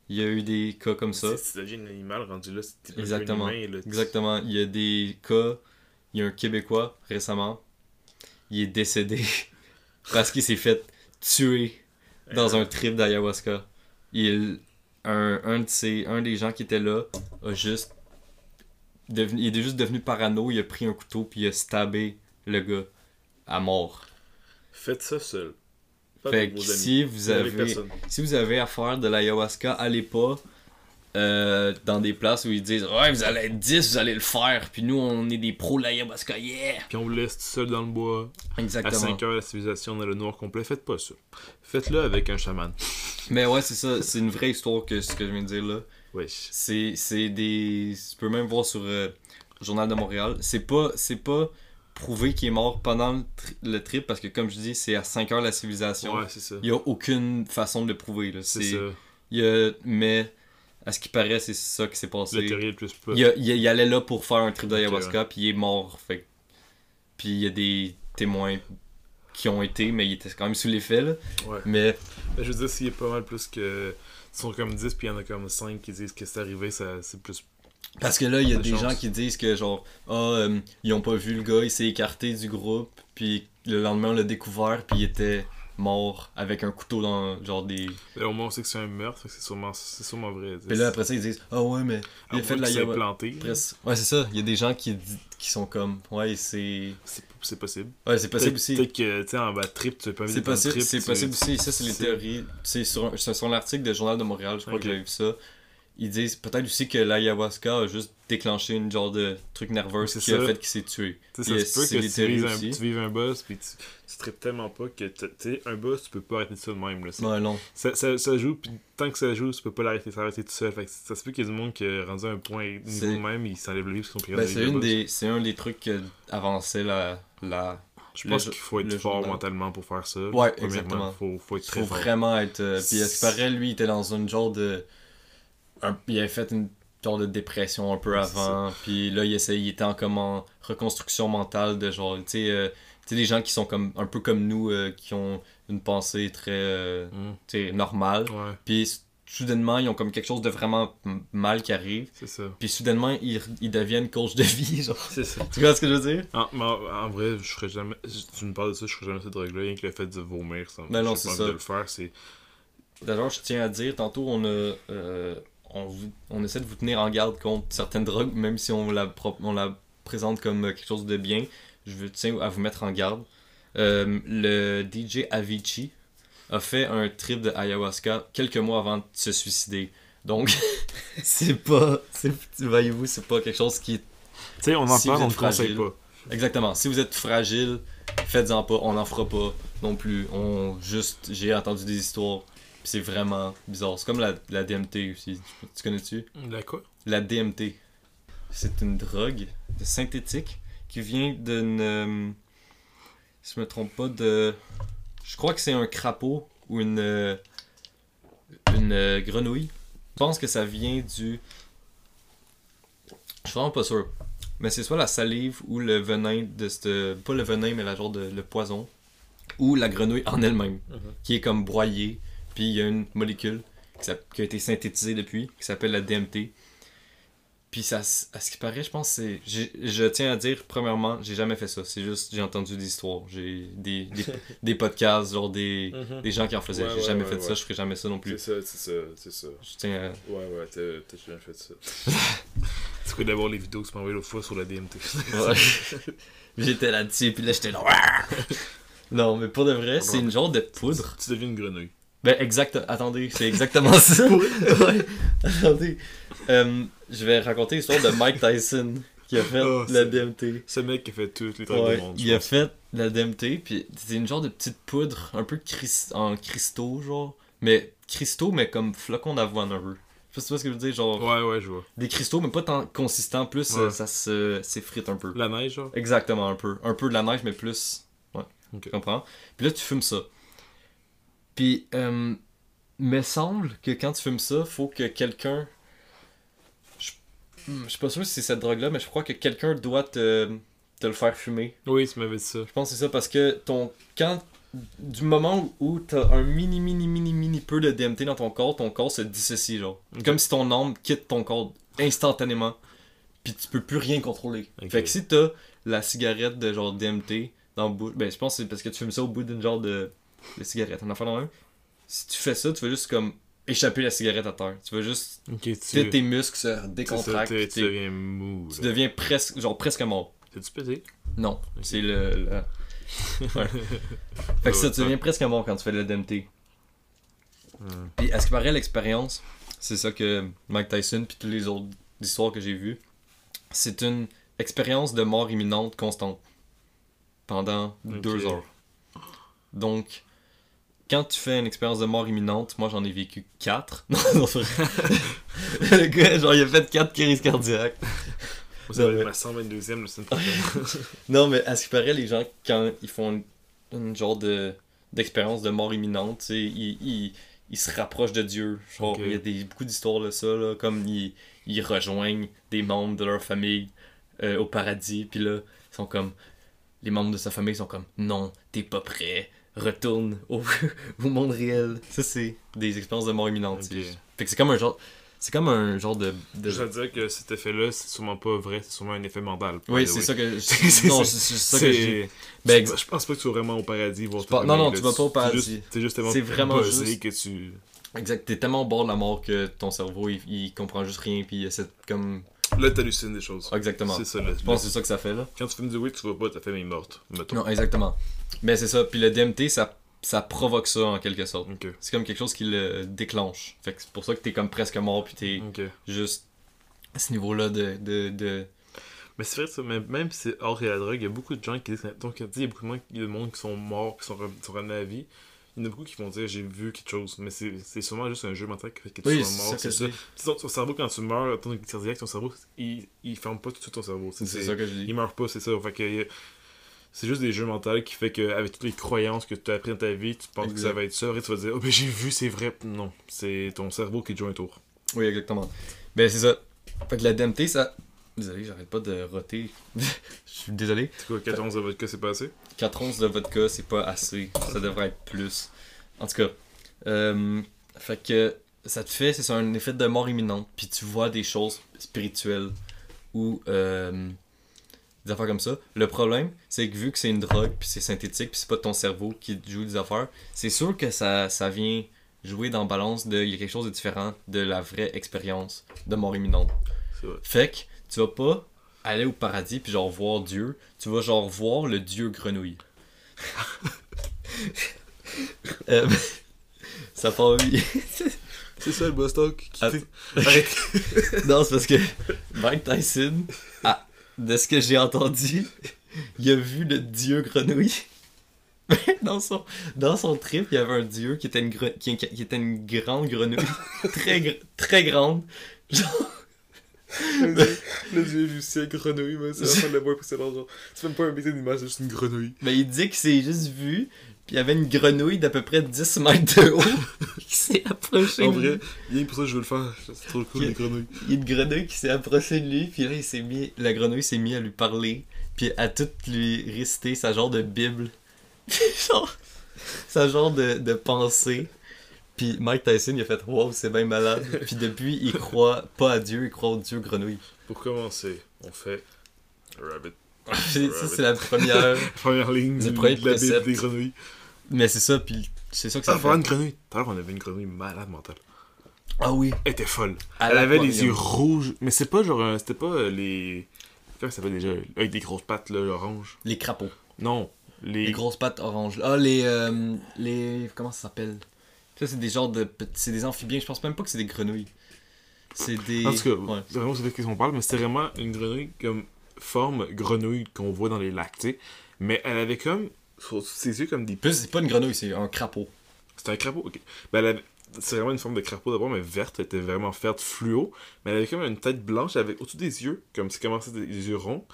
S1: Il y a eu des cas comme ça.
S2: Tu deviens un animal rendu là, c'est t'es
S1: Exactement.
S2: humain, là,
S1: Exactement. Il y a des cas. Il y a un Québécois récemment. Il est décédé parce qu'il s'est fait tuer dans un trip d'ayahuasca. Il, un, un, de ses, un des gens qui était là a juste. Devenu, il est juste devenu parano. Il a pris un couteau puis il a stabé le gars à mort.
S2: Faites ça seul. Pas
S1: Fait que
S2: vos amis.
S1: si vous avez. Si vous avez à faire de l'ayahuasca, allez pas euh, dans des places où ils disent Ouais, vous allez être 10, vous allez le faire. Puis nous, on est des pros de l'ayahuasca, yeah!
S2: Puis on vous laisse tout seul dans le bois. À
S1: Exactement.
S2: 5 heures, la civilisation dans le noir complet. Faites pas ça. Faites-le avec un chaman.
S1: Mais ouais, c'est ça. C'est une vraie histoire que ce que je viens de dire là.
S2: Wesh.
S1: C'est c'est des. Tu peux même voir sur euh, Journal de Montréal. C'est pas, c'est pas prouvé qu'il est mort pendant le, tri- le trip parce que, comme je dis, c'est à 5 heures la civilisation.
S2: Ouais, c'est ça.
S1: Il y a aucune façon de le prouver. Là.
S2: C'est
S1: C'est,
S2: ça.
S1: il y a- mais à ce qui paraît, c'est ça qui s'est passé.
S2: Le plus.
S1: Il, a- il, allait là pour faire un trip d'ayahuasca, puis il est mort. Fait. Puis il y a des témoins qui ont été, mais il était quand même sous l'effet. Là.
S2: Ouais.
S1: Mais
S2: Mais je veux dire, s'il y a pas mal plus que. Ils sont comme 10, puis il y en a comme 5 qui disent que c'est arrivé, ça, c'est plus.
S1: parce que là, il y a
S2: De
S1: des
S2: chance.
S1: gens qui disent que genre, ah, euh, ils ont pas vu le gars, il s'est écarté du groupe, puis le lendemain on l'a découvert, puis il était mort avec un couteau dans genre des.
S2: Mais au moins, on sait que c'est un meurtre, c'est sûrement, c'est sûrement vrai.
S1: Puis là après ça ils disent, ah ouais mais il a fait de la
S2: planté.
S1: Ouais c'est ça, il y a des gens qui, sont comme, ouais c'est.
S2: C'est possible.
S1: Ouais, c'est possible aussi.
S2: Peut-être que, tu sais, en bad trip, tu peux pas
S1: C'est possible, c'est possible aussi. Ça, c'est les théories. C'est sur, sur l'article de Journal de Montréal, je crois que j'ai vu ça. Ils disent peut-être aussi que l'ayahuasca a juste déclenché une genre de truc nerveux
S2: C'est
S1: qui a
S2: ça.
S1: fait qu'il s'est tué.
S2: Tu sais,
S1: Et
S2: ça se peut que tu vives, un, tu vives un boss, puis tu, tu tripes tellement pas que, tu sais, un boss, tu peux pas arrêter ça de même. Là.
S1: Ouais, non.
S2: Ça, ça, ça joue, puis tant que ça joue, tu peux pas l'arrêter, s'arrêter tout seul. Fait que ça se peut qu'il y ait du monde qui est rendu à un point niveau même, il s'enlève le livre sont
S1: Ben, c'est, une des, c'est un des trucs que avançait la, la...
S2: Je pense qu'il faut être fort
S1: journal.
S2: mentalement pour faire ça.
S1: Ouais, exactement.
S2: Faut, faut être
S1: Il
S2: très
S1: faut
S2: fort.
S1: vraiment être... euh, puis à ce qui paraît, lui, il était dans une genre de... un- il avait fait une genre de dépression un peu avant. Puis là, il, essayait, il était en, comme en reconstruction mentale de genre... Tu sais, euh, des gens qui sont comme un peu comme nous, euh, qui ont une pensée très... euh, sais, normale. Puis soudainement, ils ont comme quelque chose de vraiment mal qui arrive.
S2: c'est ça.
S1: Puis soudainement, ils, ils deviennent coach de vie, genre.
S2: C'est ça.
S1: Tu vois ce que je veux dire?
S2: En, mais en, vrai, je ferais jamais. Tu me parles de ça, je ferais jamais cette drogue-là. Rien que le fait de vomir, ça me
S1: Ben non, c'est ça.
S2: de le faire, c'est.
S1: D'ailleurs, je tiens à dire, tantôt, on a, euh, on, vous- on essaie de vous tenir en garde contre certaines drogues, même si on la, pro- on la présente comme quelque chose de bien. Je veux, tiens à vous mettre en garde. Euh, le DJ Avicii a fait un trip de ayahuasca quelques mois avant de se suicider. Donc, c'est pas, voyez-vous, c'est pas quelque chose qui
S2: Tu sais, on en
S1: Si
S2: parle, on ne conseille
S1: fragile.
S2: pas.
S1: Exactement. Si vous êtes fragile, faites-en pas. On n'en fera pas non plus. On juste, j'ai entendu des histoires. Puis c'est vraiment bizarre. C'est comme la, la DMT aussi. Tu, tu connais-tu?
S2: La quoi?
S1: La DMT. C'est une drogue synthétique qui vient d'une. euh, si je me trompe pas, de. Je crois que c'est un crapaud ou une. euh, une euh, grenouille. Je pense que ça vient du. Je suis vraiment pas sûr. Mais c'est soit la salive ou le venin de cette. Pas le venin, mais la genre de le poison. Ou la grenouille en elle-même. Qui est comme broyée. Puis il y a une molécule qui, a été synthétisée depuis, qui s'appelle la DMT. Puis ça, à ce qui paraît, je pense que c'est. Je tiens à dire, premièrement, j'ai jamais fait ça. C'est juste, j'ai entendu des histoires. J'ai des, des, des podcasts, genre des, des gens qui en faisaient.
S2: Ouais,
S1: j'ai
S2: ouais,
S1: jamais
S2: ouais,
S1: fait
S2: ouais.
S1: ça, je ferai jamais ça non plus.
S2: ça, c'est ça, c'est ça.
S1: Je tiens à.
S2: Ouais, ouais, t'as bien fait ça. tu peux d'abord les vidéos que tu m'as envoyées l'autre fois sur la DMT.
S1: Ouais. J'étais là-dessus, puis là j'étais là. Non, mais pour de vrai, c'est une genre de poudre.
S2: tu deviens une grenouille.
S1: Ben, exact. Attendez, c'est exactement ça. ouais. Attendez. Euh, je vais raconter l'histoire de Mike Tyson qui a fait
S2: Oh,
S1: la DMT.
S2: Ce mec qui a fait toutes les trucs
S1: Ouais,
S2: du monde.
S1: il a fait la DMT, puis c'est une genre de petite poudre, un peu cris- en cristaux, genre. Mais cristaux, mais comme flocons d'avoine un peu. Je sais pas ce que je veux dire, genre
S2: Ouais, ouais, je vois.
S1: des cristaux, mais pas tant consistants, plus
S2: Ouais.
S1: euh, ça se s'effrite un peu.
S2: La neige, genre?
S1: Exactement, un peu. Un peu de la neige, mais plus. Ouais.
S2: Ok.
S1: Tu comprends? Puis là, tu fumes ça. Puis, euh, me semble que quand tu fumes ça, faut que quelqu'un. Je hmm, je suis pas sûr si c'est cette drogue-là, mais je crois que quelqu'un doit te, te le faire fumer.
S2: Oui, tu m'avais dit ça.
S1: Je pense que c'est ça parce que ton. Quand. Du moment où t'as un mini, mini, mini, mini peu de DMT dans ton corps, ton corps se dissocie, genre. Comme si ton âme quitte ton corps instantanément. Puis tu peux plus rien contrôler.
S2: Ok.
S1: Fait que si t'as la cigarette de genre DMT dans le bout. Ben, je pense que c'est parce que tu fumes ça au bout d'une genre de, de cigarette. En affaire dans un. Si tu fais ça, tu vas juste comme échapper la cigarette à terre. Tu vas juste.
S2: Ok,
S1: Tu tes muscles se
S2: ça,
S1: décontractent.
S2: Tu deviens mou.
S1: Tu deviens presque. Genre presque mort.
S2: T'as-tu pété?
S1: Non, c'est le. le- Ouais. fait que ça, tu deviens presque mort quand tu fais le DMT.
S2: Hmm.
S1: Puis à ce qui paraît, l'expérience, c'est ça que Mike Tyson puis toutes les autres histoires que j'ai vues, c'est une expérience de mort imminente constante pendant deux heures. Donc, quand tu fais une expérience de mort imminente, moi j'en ai vécu quatre. Non. Le gars, genre, il a fait quatre crises cardiaques. Ouais.
S2: être ma 122e la semaine prochaine.
S1: Non, mais à ce qui paraît, les gens, quand ils font une, une genre de d'expérience de mort imminente, ils, ils, ils se rapprochent de Dieu. Genre, il y a des, beaucoup d'histoires de ça, là, comme ils, ils rejoignent des membres de leur famille euh, au paradis, puis là, ils sont comme... Les membres de sa famille sont comme « Non, t'es pas prêt, retourne au, au monde réel. » Ça, c'est des expériences de mort imminente. Fait que c'est comme un genre... C'est comme un genre de... de-
S2: Je veux dire que cet effet-là, c'est sûrement pas vrai, c'est sûrement un effet mental.
S1: Oui, c'est ça que...
S2: C'est-
S1: non,
S2: c'est-
S1: c'est c'est ça que je dis.
S2: C'est.
S1: Ben,
S2: je, je pense pas que tu vas vraiment au paradis voir
S1: pas-
S2: ta
S1: non, non,
S2: famille,
S1: tu
S2: là.
S1: vas pas au
S2: C'est
S1: paradis.
S2: T'es juste tellement
S1: C'est vraiment
S2: buzzé
S1: juste-
S2: que tu.
S1: Exact, t'es tellement au bord de la mort que ton cerveau il, il comprend juste rien puis il essaie de comme
S2: Là, t'hallucines des choses.
S1: Exactement.
S2: C'est ça, là.
S1: Je pense que c'est ça que ça fait là.
S2: Quand tu fumes du weed, tu vois pas ta famille morte. Mettons.
S1: Non, exactement. Mais c'est ça. Puis le DMT, ça, ça provoque ça en quelque sorte. C'est comme quelque chose qui le déclenche. Fait que c'est pour ça que t'es comme presque mort, puis t'es
S2: Ok.
S1: juste à ce niveau-là de, de, de...
S2: Mais c'est vrai, ça, même, même si c'est hors et la drogue, il y a beaucoup de gens qui disent. Donc, il y a beaucoup de monde, il y a de monde qui sont morts, qui sont, re- sont ramenés à la vie. Il y en a beaucoup qui vont dire j'ai vu quelque chose, mais c'est c'est sûrement juste un jeu mental qui fait que tu
S1: Oui,
S2: sois
S1: c'est
S2: mort. C'est ça. Ton, ton cerveau, quand tu meurs, ton cardiaque, ton cerveau, il, il ferme pas tout ton cerveau. C'est-
S1: ça que je dis.
S2: Il meurt pas, c'est ça. Fait que, c'est juste des jeux mentaux qui fait que avec toutes les croyances que tu as appris dans ta vie, tu penses que ça va être ça, et tu vas dire, oh ben j'ai vu, c'est vrai. Non, c'est ton cerveau qui te joue un tour.
S1: Oui, exactement. Ben, c'est ça. Fait que la DMT, ça... Désolé, j'arrête pas de roter. Je suis désolé.
S2: C'est quoi, 14 de votre cas, c'est passé
S1: 4 onces de vodka, c'est pas assez. Ça devrait être plus. En tout cas, euh, fait que ça te fait, c'est un effet de mort imminente. Puis tu vois des choses spirituelles ou euh, des affaires comme ça. Le problème, c'est que vu que c'est une drogue, puis c'est synthétique, puis c'est pas ton cerveau qui joue des affaires, c'est sûr que ça, ça vient jouer dans la balance de. Il y a quelque chose de différent de la vraie expérience de mort imminente.
S2: C'est vrai.
S1: Fait que tu vas pas aller au paradis puis genre voir Dieu, tu vas genre voir le Dieu grenouille. Euh, ça part.
S2: C'est ça le boss talk qui Arrête.
S1: non, c'est parce que Mike Tyson, ah, de ce que j'ai entendu, il a vu le Dieu grenouille. dans, son, dans son trip, il y avait un dieu qui était une, qui, qui était une grande grenouille. très, très grande. Genre,
S2: Le dieu est juste une grenouille, mais c'est la fin de la boîte précédente. Genre, c'est même pas un métier d'image, c'est juste une grenouille.
S1: Ben, il dit qu'il s'est juste vu, puis il y avait une grenouille d'à peu près 10 mètres de haut qui s'est approchée.
S2: En
S1: de
S2: vrai,
S1: lui.
S2: rien que pour ça, je veux le faire. C'est trop cool, les grenouilles.
S1: Il y a une grenouille qui s'est approchée de lui, puis là, il s'est mis, la grenouille s'est mis à lui parler, puis à tout lui réciter sa genre de Bible. genre, sa genre de, de pensée. Puis Mike Tyson, il a fait Wow, c'est bien malade. puis depuis, il croit pas à Dieu, il croit au Dieu grenouille.
S2: Pour commencer, on fait Rabbit.
S1: Ça, c'est la première.
S2: Première ligne du,
S1: premier
S2: de la
S1: précepte.
S2: des grenouilles.
S1: Mais c'est ça, puis c'est ça que
S2: Ah,
S1: ça
S2: une
S1: fait.
S2: grenouille? Tout à l'heure, on avait une grenouille malade mentale.
S1: Ah oui.
S2: Elle était folle.
S1: À
S2: Elle avait les yeux rouges. Mais c'est pas genre. un- C'était pas euh, les. Comment ça s'appelle déjà? Avec des grosses pattes, là, orange.
S1: Les crapauds.
S2: Non. Les.
S1: Les grosses pattes oranges. Ah, les. euh, les comment ça s'appelle? Ça, c'est des genres de. C'est des amphibiens. Je pense même pas que c'est des grenouilles. C'est des.
S2: En tout cas,
S1: Ouais.
S2: c'est vraiment de ce qu'on parle, mais c'était vraiment une grenouille comme forme grenouille qu'on voit dans les lacs, tu sais. Mais elle avait comme. Ses yeux comme des.
S1: Plus, c'est pas une grenouille, c'est un crapaud.
S2: C'était un crapaud, ok. Ben, elle avait. C'est vraiment une forme de crapaud d'abord, mais verte, elle était vraiment verte fluo. Mais elle avait comme une tête blanche avec au-dessus des yeux, comme c'est commencé des, des yeux ronds,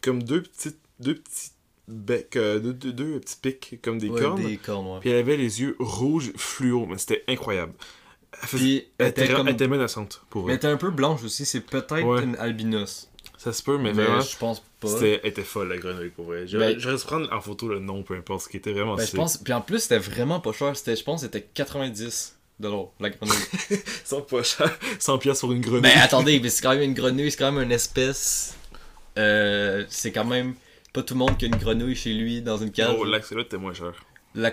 S2: comme deux petites. Deux petits becs, euh, deux, deux, deux petits pics, comme des
S1: Ouais,
S2: cornes.
S1: Des cornes, ouais.
S2: Puis elle avait les yeux rouges fluo, mais c'était incroyable. Elle, faisait-
S1: Puis,
S2: elle
S1: elle
S2: était,
S1: comme.
S2: elle était menaçante pour
S1: Mais elle
S2: elle.
S1: était un peu blanche aussi. C'est peut-être
S2: Ouais.
S1: une albinos.
S2: Ça se peut, mais,
S1: Mais,
S2: vraiment.
S1: je pense pas.
S2: C'était, elle était folle la grenouille pour vrai. J'aurais
S1: Ben-
S2: j'aurais dû prendre en photo le nom, peu importe, ce qui était vraiment
S1: Ben, je pense. Puis en plus, c'était vraiment pas cher. C'était, je pense c'était 90 dollars la grenouille.
S2: Sans pas cher. 100 pièces pour une grenouille.
S1: Ben attendez, mais c'est quand même une grenouille, c'est quand même une espèce. Euh, c'est quand même pas tout le monde qui a une grenouille chez lui dans une cage.
S2: oh, l'axolot était moins cher.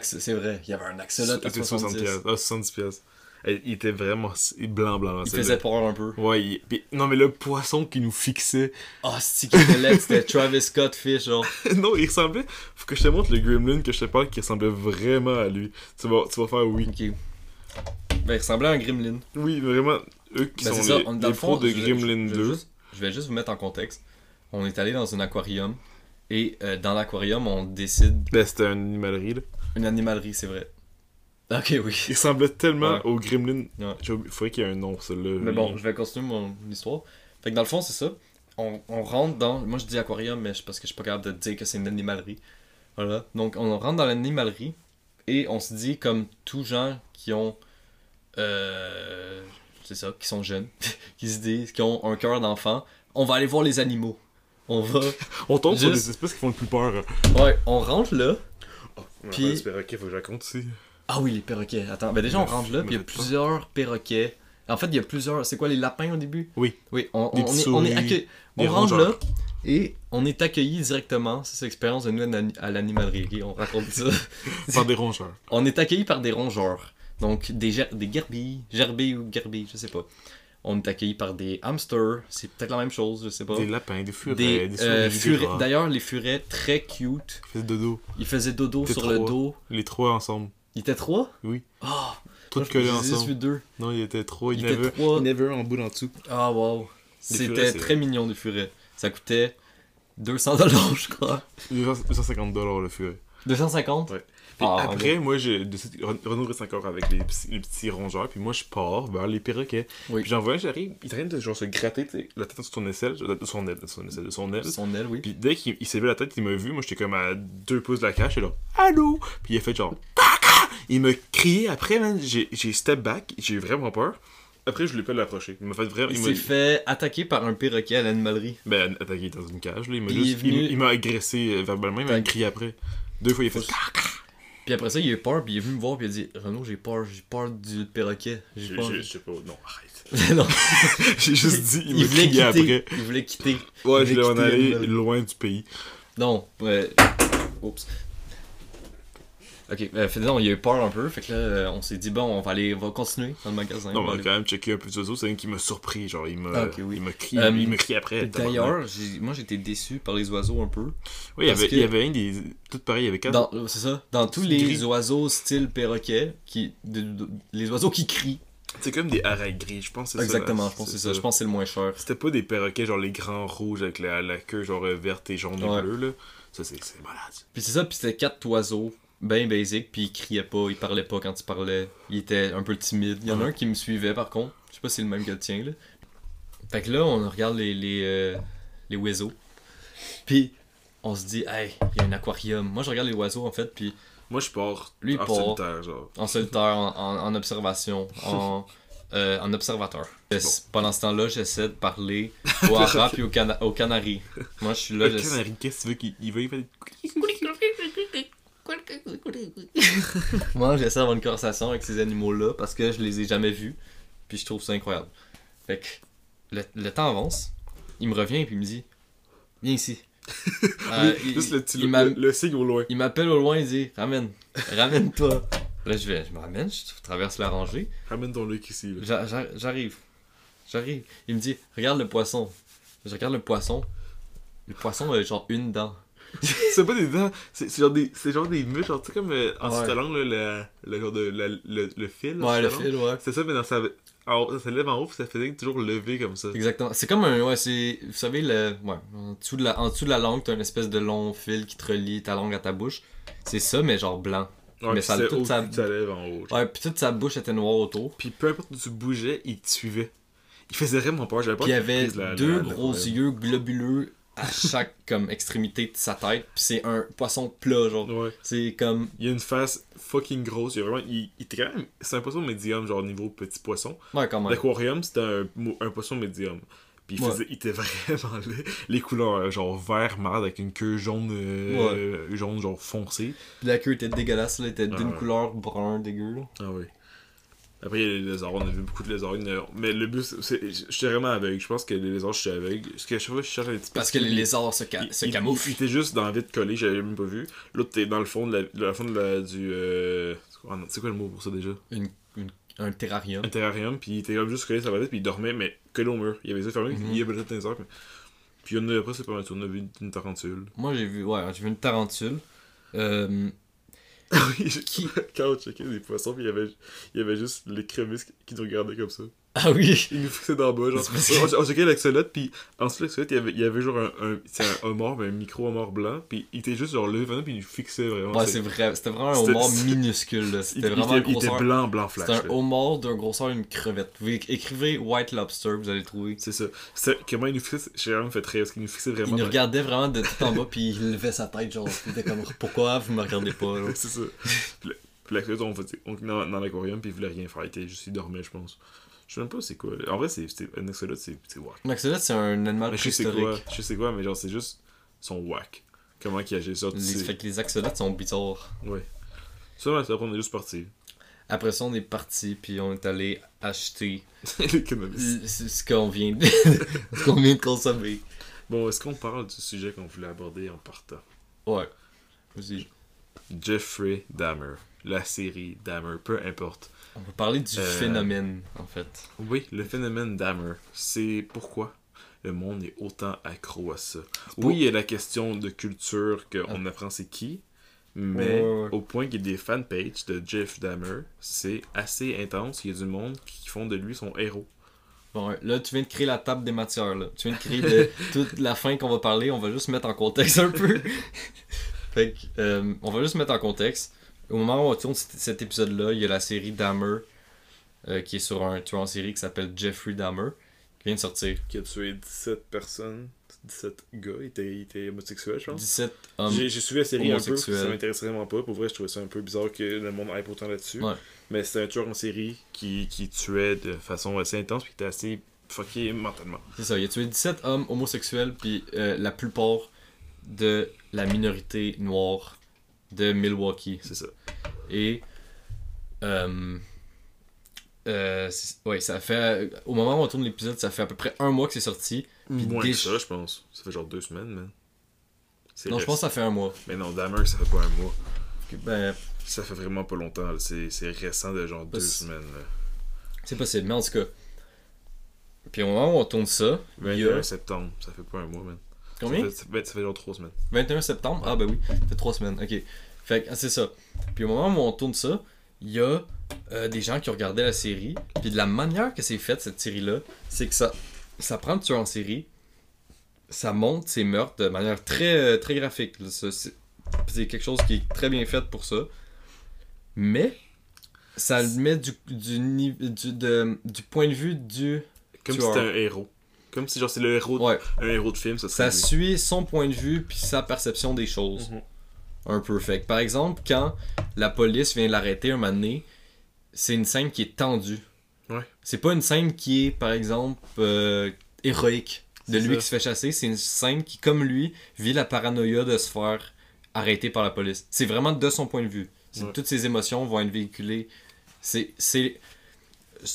S1: C'est vrai, il y avait un axolot à
S2: C'était
S1: 70.
S2: pièces. Ah, 70 pièces. Il était vraiment blanc, blanc.
S1: Il faisait peur un peu.
S2: Ouais, il- puis- non, mais le poisson qui nous fixait.
S1: Ah, c'est qui était laid, c'était Travis Scott Fish, genre.
S2: non, il ressemblait. Faut que je te montre le gremlin que je te parle qui ressemblait vraiment à lui. Tu vas, tu vas faire oui.
S1: Ok. Ben, il ressemblait à un gremlin.
S2: Oui, vraiment. Eux qui
S1: Ben,
S2: sont
S1: c'est ça,
S2: les, les
S1: le fond,
S2: pros de
S1: je- je-
S2: Gremlin
S1: je,
S2: 2.
S1: vais juste- je vais juste vous mettre en contexte. On est allé dans un aquarium et euh, dans l'aquarium, on décide
S2: Ben, c'était une animalerie, là.
S1: une animalerie, c'est vrai. Ok, oui.
S2: Il ressemblait tellement
S1: Ouais.
S2: au Gremlin.
S1: Ouais.
S2: Oublié- Faudrait qu'il y ait un nom, celui-là.
S1: Mais bon, je vais continuer mon histoire. Fait que dans le fond, c'est ça. On, on rentre dans. Moi, je dis aquarium, mais parce que je suis pas capable de dire que c'est une animalerie. Voilà. Donc, on rentre dans l'animalerie et on se dit, comme tous gens qui ont. Euh, c'est ça, qui sont jeunes, qui se disent, qui ont un cœur d'enfant, on va aller voir les animaux. On va.
S2: On tombe sur des espèces qui font le plus peur.
S1: Ouais, on rentre là. Puis-
S2: Puis. Ok, faut que je raconte aussi.
S1: Ah oui, les perroquets. Attends, ben déjà, on rentre là, puis il y a
S2: pas.
S1: plusieurs perroquets. En fait, il y a plusieurs. C'est quoi, les lapins au début?
S2: Oui.
S1: Oui, on, on est, on est On rentre là et on est accueilli directement. C'est l'expérience de nous à l'animalerie. On raconte ça.
S2: Par des rongeurs.
S1: on est accueilli par des rongeurs. Donc des, ger- des gerbilles, gerbilles ou gerbilles, je sais pas. On est accueillis par des hamsters. C'est peut-être la même chose, je sais pas.
S2: Des lapins, des furets,
S1: Des,
S2: des,
S1: euh, furets-. D'ailleurs, les furets très cute.
S2: Ils faisaient dodo.
S1: Ils faisaient dodo sur le dos.
S2: Les trois ensemble.
S1: Ils étaient trois?
S2: Oui.
S1: Ah
S2: collés
S1: pensais juste
S2: ensemble.
S1: deux.
S2: Non, il était trois. Il
S1: Ils étaient
S2: avait
S1: trois.
S2: il y en bout en dessous.
S1: Ah, wow.
S2: Les
S1: C'était très mignon, des furets. Ça coûtait 200 dollars, je crois.
S2: 250 dollars le furet.
S1: 250
S2: Ouais. Puis
S1: Ah,
S2: après, moi, je décide- Ren- Renaud reste encore avec les, petits- les petits rongeurs, puis moi, je pars vers les perroquets.
S1: Oui.
S2: Puis j'en vois un, j'arrive, il train de genre se gratter la tête sur son aisselle, de son aile, de son aisselle, de son aile.
S1: Son aile, oui.
S2: Puis dès qu'il il s'est levé la tête, il m'a vu, moi j'étais comme à deux pouces de la cage, j'étais là, allô? Puis il a fait genre! Il m'a crié après, man, j'ai step back, j'ai vraiment peur. Après, je voulais pas l'approcher. Il m'a fait vraiment.
S1: Il
S2: m'a-
S1: s'est fait attaquer par un perroquet à l'animalerie.
S2: Ben, attaqué dans une cage, là. Il m'a
S1: il
S2: juste.
S1: venu-
S2: Il, il m'a agressé euh, verbalement, il m'a crié après. Deux fois, il a fait.
S1: Puis après ça, il a eu peur, puis il est venu me voir, puis il a dit Renaud, j'ai peur, j'ai peur du perroquet. J'ai peur.
S2: Je sais pas, non, arrête.
S1: non,
S2: J'ai juste dit, il
S1: il voulait quitter.
S2: après.
S1: Il voulait quitter.
S2: Ouais,
S1: Il
S2: je
S1: voulait
S2: l'ai en
S1: l'animal.
S2: loin du pays.
S1: Non, ouais. Oups. Ok, euh, fait non, il a eu peur un peu, fait que là, euh, on s'est dit, bon, on va aller, on va continuer dans le magasin.
S2: Non,
S1: on va
S2: on
S1: aller-
S2: quand même checké un peu de oiseaux, c'est un qui m'a surpris, genre, il m'a
S1: Ah, ok, oui.
S2: il m'a crié,
S1: Euh,
S2: il après.
S1: D'ailleurs, moi j'étais déçu par les oiseaux un peu.
S2: oui, il y avait,
S1: que-
S2: il y avait un des. Tout pareil, il y avait quatre.
S1: C'est ça. Dans tous les
S2: Gris.
S1: oiseaux style perroquet, qui, de- de- les oiseaux qui crient.
S2: C'est comme des harais gris, je pense que c'est ça.
S1: Exactement, je pense que c'est ça. Je pense c'est le moins cher.
S2: C'était pas des perroquets, genre les grands rouges avec la, la queue, genre verte et jaune
S1: Ouais.
S2: et bleue, là. Ça, c'est c'est malade.
S1: Puis c'est ça, puis c'était quatre oiseaux, ben basic, puis il criait pas, il parlait pas quand il parlait. Il était un peu timide. Il y en a un qui me suivait par contre. Je sais pas si c'est le même que le tien là. Fait que là, on regarde les, les, euh, les oiseaux. Puis on se dit, hey, il y a un aquarium. Moi je regarde les oiseaux en fait, puis
S2: Moi, je pars
S1: Lui,
S2: en
S1: part.
S2: solitaire, genre.
S1: en solitaire, en, en- en observation, en, euh, en observateur. Pendant ce temps-là, j'essaie de parler au haras puis au, cana au canari. Moi je suis là,
S2: Le canari, qu'est-ce que tu veux qu'il il
S1: Moi, j'essaie d'avoir une conversation avec ces animaux-là parce que je les ai jamais vus. Puis je trouve ça incroyable. Fait que le, le temps avance. Il me revient et puis il me dit Viens ici. Euh, il-
S2: Juste le, petit,
S1: il
S2: le,
S1: m'a-
S2: le signe au loin.
S1: il m'appelle au loin et dit Ramène, ramène-toi. Là, je vais, je me ramène, je traverse la rangée.
S2: Ramène ton look ici,
S1: J'arrive. J'arrive. Il me dit Regarde le poisson. Je regarde le poisson. Le poisson a genre une dent.
S2: C'est pas des dents, c'est genre des, c'est genre des muscles, genre, tu sais, comme euh, en
S1: Ouais.
S2: langue, là, le, le genre de, la- le, le fil.
S1: Ouais, le fil, ouais.
S2: C'est ça, mais dans sa, haut, ça en haut, puis ça faisait toujours lever comme ça.
S1: Exactement. C'est comme un. Ouais, c'est. Vous savez, le. Ouais. En dessous de la, en dessous de la langue, t'as une espèce de long fil qui te relie ta langue à ta bouche. C'est ça, mais genre blanc.
S2: Ouais,
S1: mais ça toute sa-
S2: ça lève en haut. genre.
S1: Ouais, puis toute sa bouche était noire autour.
S2: Puis peu importe où tu bougeais, il te suivait. Il faisait vraiment peur, j'avais pas
S1: Puis il y avait deux
S2: la-
S1: gros
S2: la-
S1: yeux globuleux à chaque comme extrémité de sa tête. Puis c'est un poisson plat, genre.
S2: Ouais.
S1: C'est comme.
S2: Il a une face fucking grosse. Il, a vraiment, il, il était quand même. C'est un poisson médium, genre niveau petit poisson.
S1: Ouais, quand même.
S2: L'aquarium, c'était un, poisson médium. Puis il,
S1: Ouais.
S2: faisait, il était vraiment laid. Les couleurs, euh, genre vert marde avec une queue jaune, euh, jaune genre foncé.
S1: Puis la queue était dégueulasse, là. Elle était d'une
S2: Ouais.
S1: couleur brun dégueu, là.
S2: Ah oui. Après, il y a les lézards. On a vu beaucoup de lézards. Y Mais le but, c'est. J'étais vraiment aveugle. Je pense que les lézards, je suis aveugle. Parce que à chaque fois, je cherche un petit peu.
S1: Parce que les lézards se, ca- se camouflent.
S2: Il, était juste dans la vide collé, j'avais même pas vu. L'autre, t'es dans le fond de la, dans le fond de la, du. euh, c'est quoi- c'est quoi le mot pour ça déjà?
S1: Une- une- un terrarium.
S2: Un terrarium, puis il était comme juste collé sur la tête, puis il dormait, mais collé au mur. Il avait les yeux fermés, puis
S1: Mhm.
S2: il avait peut-être des heures. Puis, puis on a, après, c'est pas mal, on a vu une tarentule.
S1: Moi, j'ai vu, ouais, j'ai vu une tarentule. Euh, Qui-
S2: quand on checkait des poissons, il y avait, il y avait juste les crémisses qui nous regardaient comme ça.
S1: Ah oui!
S2: Ils nous fixaient d'en bas, genre. On, checkait l'axolote, puis en dessous de l'axolote, il y avait, il y avait genre un, un, un homard, mais un micro homard blanc, puis il était juste genre levé venant, puis il nous fixait vraiment.
S1: Ouais, c'est vrai. C'était vraiment un homard minuscule, là.
S2: il,
S1: C'était
S2: il
S1: vraiment
S2: était, il était blanc, blanc flash.
S1: C'était un homard d'un grosseur d'une crevette. Vous écrivez White Lobster, vous allez le trouver.
S2: C'est ça. Comment il nous fixait, j'ai vraiment fait rire, parce qu'il nous fixait
S1: Il
S2: vraiment.
S1: nous regardait vraiment de tout en bas, puis il levait sa tête, genre. Il était comme, pourquoi vous me regardez pas,
S2: c'est ça. Puis la- puis l'axolote, on on était dans, dans l'aquarium, puis il voulait rien faire. Il était juste, il dormait, je pense. Je sais même pas c'est quoi. En vrai, c'est un axolote, c'est c'est whack.
S1: Un axolote, c'est un animal
S2: Mais je sais quoi,
S1: préhistorique.
S2: je sais quoi, mais genre, c'est juste son whack. Comment qu'il agit ça,
S1: Les, fait que les axolotes sont bizarres.
S2: Ouais. Ça, après, on est juste parti.
S1: Après ça, on est parti, puis on est allé acheter ce qu'on vient, de... ce qu'on vient de consommer.
S2: Bon, est-ce qu'on parle du sujet qu'on voulait aborder en partant?
S1: Ouais. Vas-y.
S2: Jeffrey Dahmer. La série Dahmer, peu importe.
S1: On peut parler du
S2: Euh,
S1: phénomène, en fait.
S2: Oui, le phénomène Dahmer, c'est pourquoi le monde est autant accro à ça. Oui, il y a la question de culture qu'on apprend c'est qui, mais
S1: Ouais, ouais, ouais.
S2: au point qu'il y a des fanpages de Jeff Dahmer, c'est assez intense. Il y a du monde qui font de lui son héros.
S1: Bon, là, tu viens de créer la table des matières, là. Tu viens de créer de, toute la fin qu'on va parler, on va juste mettre en contexte un peu. fait que, euh, on va juste mettre en contexte. Au moment où on tourne cet, épisode-là, il y a la série Dahmer, euh, qui est sur un tueur en série qui s'appelle Jeffrey Dahmer, qui vient de sortir.
S2: Qui a tué 17 personnes, 17 gars, il était, il était homosexuel, je pense.
S1: 17 hommes.
S2: J'ai suivi la série un peu, ça m'intéressait vraiment pas. Pour vrai, je trouvais ça un peu bizarre que le monde hype autant là-dessus.
S1: Ouais.
S2: Mais c'était un tueur en série qui, qui tuait de façon assez intense, puis qui était assez fucké mentalement.
S1: C'est ça, il a tué 17 hommes homosexuels, puis euh, la plupart de la minorité noire de Milwaukee.
S2: C'est ça.
S1: Et. Euh, euh, ouais, ça fait. Au moment où on tourne l'épisode, ça fait à peu près un mois que c'est sorti. Puis
S2: Moins que ça, je pense. Ça fait genre deux semaines, man.
S1: Non, je pense que ça fait un mois.
S2: Mais non, Dahmer, ça fait pas un mois.
S1: Ben,
S2: Ça fait vraiment pas longtemps. C'est récent de genre deux semaines. là.
S1: c'est possible, mais en tout cas. Puis au moment où on tourne ça, il y
S2: 21
S1: a.
S2: septembre, ça fait pas un mois, man.
S1: Combien?
S2: ça fait, ça fait- ça fait genre trois semaines.
S1: 21 septembre? Ah, ben oui, ça fait 3 semaines, ok. Fait que ah, c'est ça. Puis au moment où on tourne ça, il y a euh, des gens qui ont regardé la série. Puis de la manière que c'est fait, cette série-là, c'est que ça, ça prend le tueur en série, ça monte ses meurtres de manière très, euh, très graphique. C'est quelque chose qui est très bien fait pour ça. Mais ça le met du, du, du, de- du point de vue du.
S2: Comme si c'était un héros. Comme si genre c'est le héros, de-
S1: Ouais,
S2: un héros de film, ça serait
S1: ça
S2: lui.
S1: suit son point de vue puis sa perception des choses.
S2: Mhm.
S1: Un peu. Fait que, par exemple, quand la police vient l'arrêter un moment donné, c'est une scène qui est tendue.
S2: Ouais.
S1: C'est pas une scène qui est, par exemple, euh, héroïque de lui
S2: ça.
S1: qui se fait chasser. C'est une scène qui, comme lui, vit la paranoïa de se faire arrêter par la police. C'est vraiment de son point de vue.
S2: Ouais.
S1: Toutes ses émotions vont être véhiculées. C'est. c'est-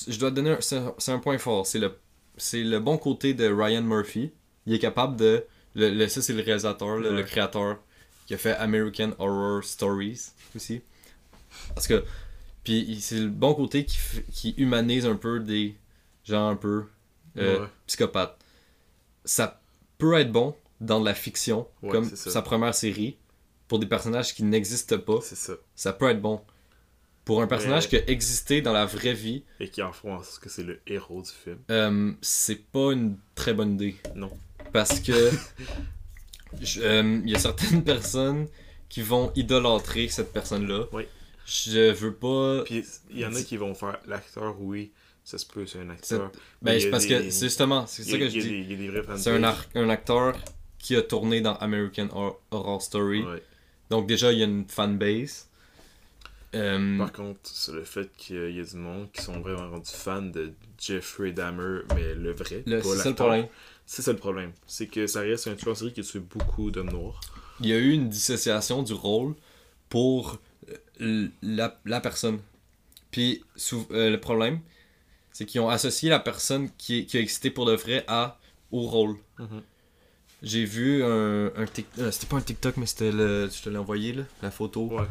S1: Je dois te donner un, c'est un- c'est un point fort. C'est le, c'est le bon côté de Ryan Murphy. Il est capable de. Le, le- ça, c'est le réalisateur, le, créateur qui a fait American Horror Stories aussi. Parce que. Puis c'est le bon côté qui, qui humanise un peu des gens un peu euh,
S2: Ouais.
S1: psychopathes. Ça peut être bon dans de la fiction,
S2: Ouais,
S1: comme sa première série, pour des personnages qui n'existent pas.
S2: C'est ça.
S1: Ça peut être bon. Pour un personnage qui a existé dans la vraie vie,
S2: Et qui en font sorte que c'est le héros du film.
S1: euh, c'est pas une très bonne idée.
S2: Non.
S1: Parce que euh, il y a certaines personnes qui vont idolâtrer cette personne-là.
S2: Oui.
S1: Je veux pas.
S2: Puis il y en a qui vont faire l'acteur, oui, ça se peut, c'est un acteur.
S1: Ben, parce
S2: des-
S1: que c'est justement, c'est ça que je dis. C'est un, acteur qui a tourné dans American Hor- Horror Story.
S2: Ouais.
S1: Donc déjà, il y a une fanbase. Euh,
S2: Par contre, c'est le fait qu'il y a- du monde qui sont vraiment rendus fans de Jeffrey Dahmer, mais le vrai,
S1: le- c'est ça le problème.
S2: C'est ça le problème. C'est que ça reste un tueur en série qui a tué beaucoup d'hommes noirs.
S1: Il y a eu une dissociation du rôle pour euh, la, la personne. Puis euh, le problème, c'est qu'ils ont associé la personne qui, est- qui a existé pour de vrai à, au rôle.
S2: Mhm.
S1: J'ai vu un, un Tik- euh, c'était pas un TikTok, mais c'était le. Je te l'ai envoyé, là, la photo.
S2: Ouais.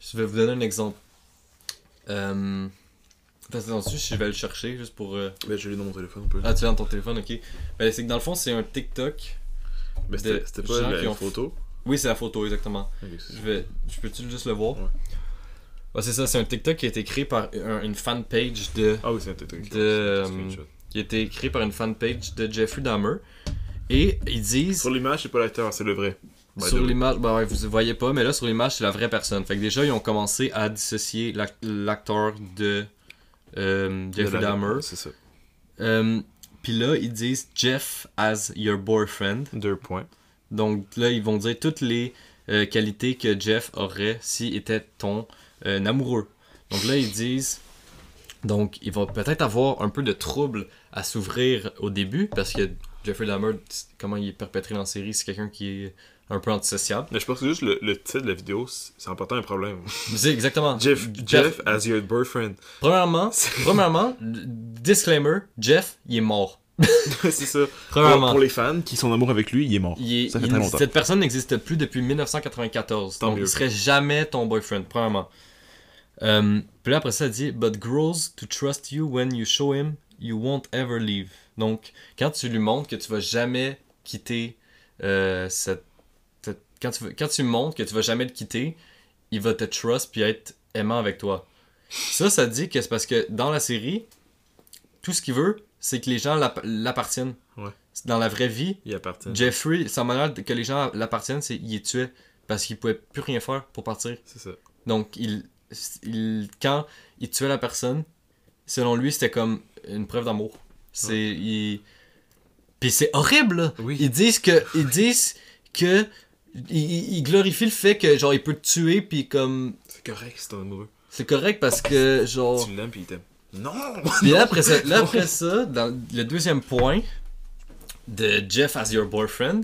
S1: Je vais vous donner un exemple. Euh. Ensuite, je vais le chercher juste pour. euh,
S2: Ben, je l'ai dans mon téléphone un peu.
S1: Ah, tu l'as dans ton téléphone, ok. Ben, c'est que dans le fond, c'est un TikTok.
S2: Mais c'était pas la
S1: ont-
S2: photo?
S1: Oui, c'est la photo, exactement. Je vais. Je peux-tu juste le voir?
S2: Ouais.
S1: Ouais, c'est ça, c'est un TikTok qui a été créé par un- une fanpage de.
S2: Ah oui, c'est un TikTok.
S1: De,
S2: un
S1: euh, qui a été créé par une fanpage de Jeffrey Dahmer. Et ils disent.
S2: Sur l'image, c'est pas l'acteur, c'est le vrai.
S1: Sur l'image, bah ouais, vous voyez pas, mais là sur l'image c'est la vraie personne. Fait que déjà ils ont commencé à dissocier l'ac- l'acteur de euh, Jeffrey
S2: De
S1: Dahmer.
S2: C'est ça.
S1: Euh, Puis là ils disent Jeff as your boyfriend.
S2: Deux points.
S1: Donc là ils vont dire toutes les euh, qualités que Jeff aurait s'il était ton euh, amoureux. Donc là ils disent donc il va peut-être avoir un peu de trouble à s'ouvrir au début parce que Jeffrey Dahmer comment il est perpétré dans la série c'est quelqu'un qui est un peu antisociable.
S2: Mais je pense que juste le, le titre de la vidéo, c'est partant un problème.
S1: C'est exactement.
S2: Jeff, Jeff as your boyfriend.
S1: Premièrement, premièrement, disclaimer, Jeff, il est mort.
S2: c'est ça. Pour,
S1: Premièrement,
S2: pour les fans qui sont en amour avec lui, il est mort.
S1: il est-
S2: ça fait
S1: il-
S2: très longtemps.
S1: cette personne n'existe plus depuis 1994.
S2: Tant
S1: donc,
S2: mieux.
S1: il serait jamais ton boyfriend, premièrement. Euh, puis là, après ça, elle dit But grows to trust you when you show him you won't ever leave. Donc, quand tu lui montres que tu vas jamais quitter euh, cette- quand, tu, quand tu montres que tu vas jamais le quitter, il va te trust puis être aimant avec toi. Ça, ça dit que c'est parce que dans la série, tout ce qu'il veut, c'est que les gens l'app- l'appartiennent.
S2: Ouais.
S1: Dans la vraie vie,
S2: Il.
S1: Jeffrey, sa manière que les gens l'appartiennent, c'est qu'il est tué parce qu'il pouvait plus rien faire pour partir.
S2: C'est ça.
S1: Donc, il, il, quand il tuait la personne, selon lui, c'était comme une preuve d'amour. C'est. il- Puis c'est horrible, là.
S2: Oui.
S1: Ils disent que. Ils disent que. Ils glorifient le fait que, genre, il peut te tuer, puis comme.
S2: C'est correct, c'est ton amoureux.
S1: C'est correct parce que, genre.
S2: Tu l'aimes puis il t'aime. Non!
S1: Puis là, après ça, là, après ça, dans le deuxième point de Jeff as your boyfriend,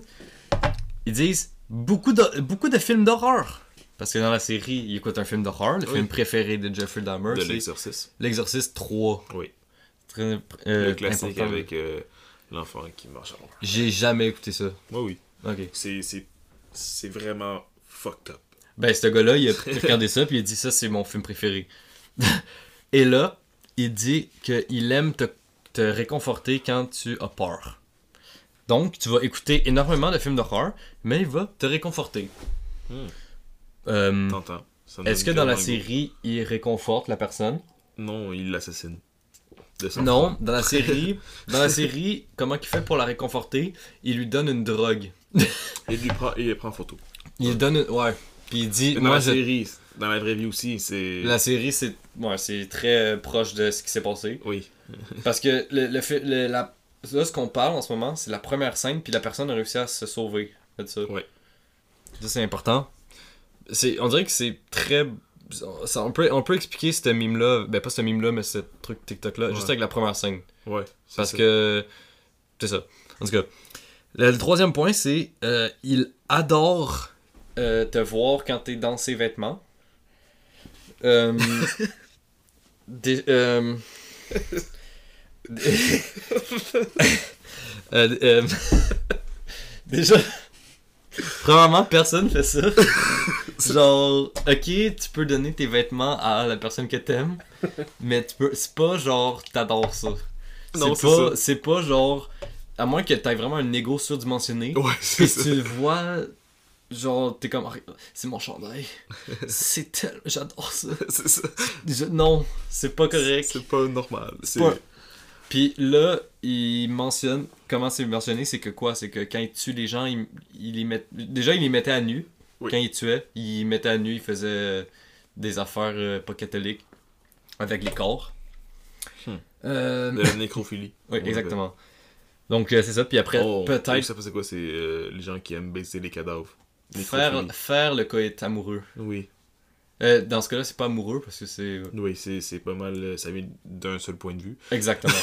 S1: ils disent beaucoup de, beaucoup de films d'horreur. Parce que dans la série, il écoute un film d'horreur. Le
S2: Oui.
S1: film préféré de Jeffrey Dahmer,
S2: De
S1: c'est
S2: l'exorcisme.
S1: L'Exorciste 3.
S2: Oui.
S1: Très euh,
S2: le classique
S1: important.
S2: avec euh, l'enfant qui marche rond.
S1: J'ai jamais écouté ça.
S2: Moi, oui.
S1: Ok.
S2: C'est, c'est, vraiment fucked up.
S1: Ben, ce gars-là, il a regardé ça, puis il a dit ça, c'est mon film préféré. Et là, il dit qu'il aime te, te réconforter quand tu as peur. Donc, tu vas écouter énormément de films d'horreur, mais il va te réconforter.
S2: Hmm.
S1: Euh,
S2: T'entends?
S1: Est-ce que dans la série, il réconforte la personne?
S2: Non, il l'assassine.
S1: Non, dans la série, dans la série, comment il fait pour la réconforter? Il lui donne une drogue.
S2: Il lui prend, il les prend en photo.
S1: Il donne une... Ouais. Puis il dit,
S2: Dans
S1: moi,
S2: la
S1: je-
S2: série, dans la vraie vie aussi, c'est.
S1: La série, c'est ouais, c'est très euh, proche de ce qui s'est passé.
S2: Oui.
S1: Parce que le, le, fi- le- la, là, ce qu'on parle en ce moment, c'est la première scène, puis la personne a réussi à se sauver de ça.
S2: Ouais.
S1: Ça, c'est important. C'est, on dirait que c'est très. ça- on, peut, on peut expliquer ce mime-là, ben pas ce mime-là, mais ce truc TikTok-là, juste avec la première scène.
S2: Ouais.
S1: Parce
S2: ça.
S1: que. C'est ça. En tout cas. Le, le troisième point, c'est. euh, il adore euh, te voir quand t'es dans ses vêtements. Euh, des- euh, Euh, déjà. Premièrement, personne fait ça. genre, ok, tu peux donner tes vêtements à la personne que t'aimes, mais tu peux. C'est pas genre, t'adores ça.
S2: Non,
S1: c'est pas, c'est pas genre. À moins que t'aies vraiment un ego surdimensionné.
S2: Ouais, c'est
S1: Puis
S2: ça.
S1: tu le vois, genre, t'es comme, c'est mon chandail. c'est tel, j'adore ça.
S2: C'est ça.
S1: Je- non, c'est pas correct.
S2: C'est pas normal. C'est.
S1: pas- Puis là, il mentionne, comment c'est mentionné, c'est que quoi? C'est que quand il tue les gens, il, il les met, déjà il les mettait à nu.
S2: Oui.
S1: Quand il tuait, il mettait à nu, il faisait euh, des affaires euh, pas catholiques avec les corps.
S2: Hmm.
S1: Euh,
S2: De la nécrophilie.
S1: oui, exactement. Donc euh, c'est ça, puis après,
S2: Oh,
S1: peut-être
S2: Ça c'est quoi C'est euh, les gens qui aiment baiser les cadavres?
S1: faire, faire le coït amoureux.
S2: Oui.
S1: Euh, dans ce cas-là, c'est pas amoureux parce que c'est.
S2: Oui, c'est pas mal. euh, Ça vient d'un seul point de vue.
S1: Exactement.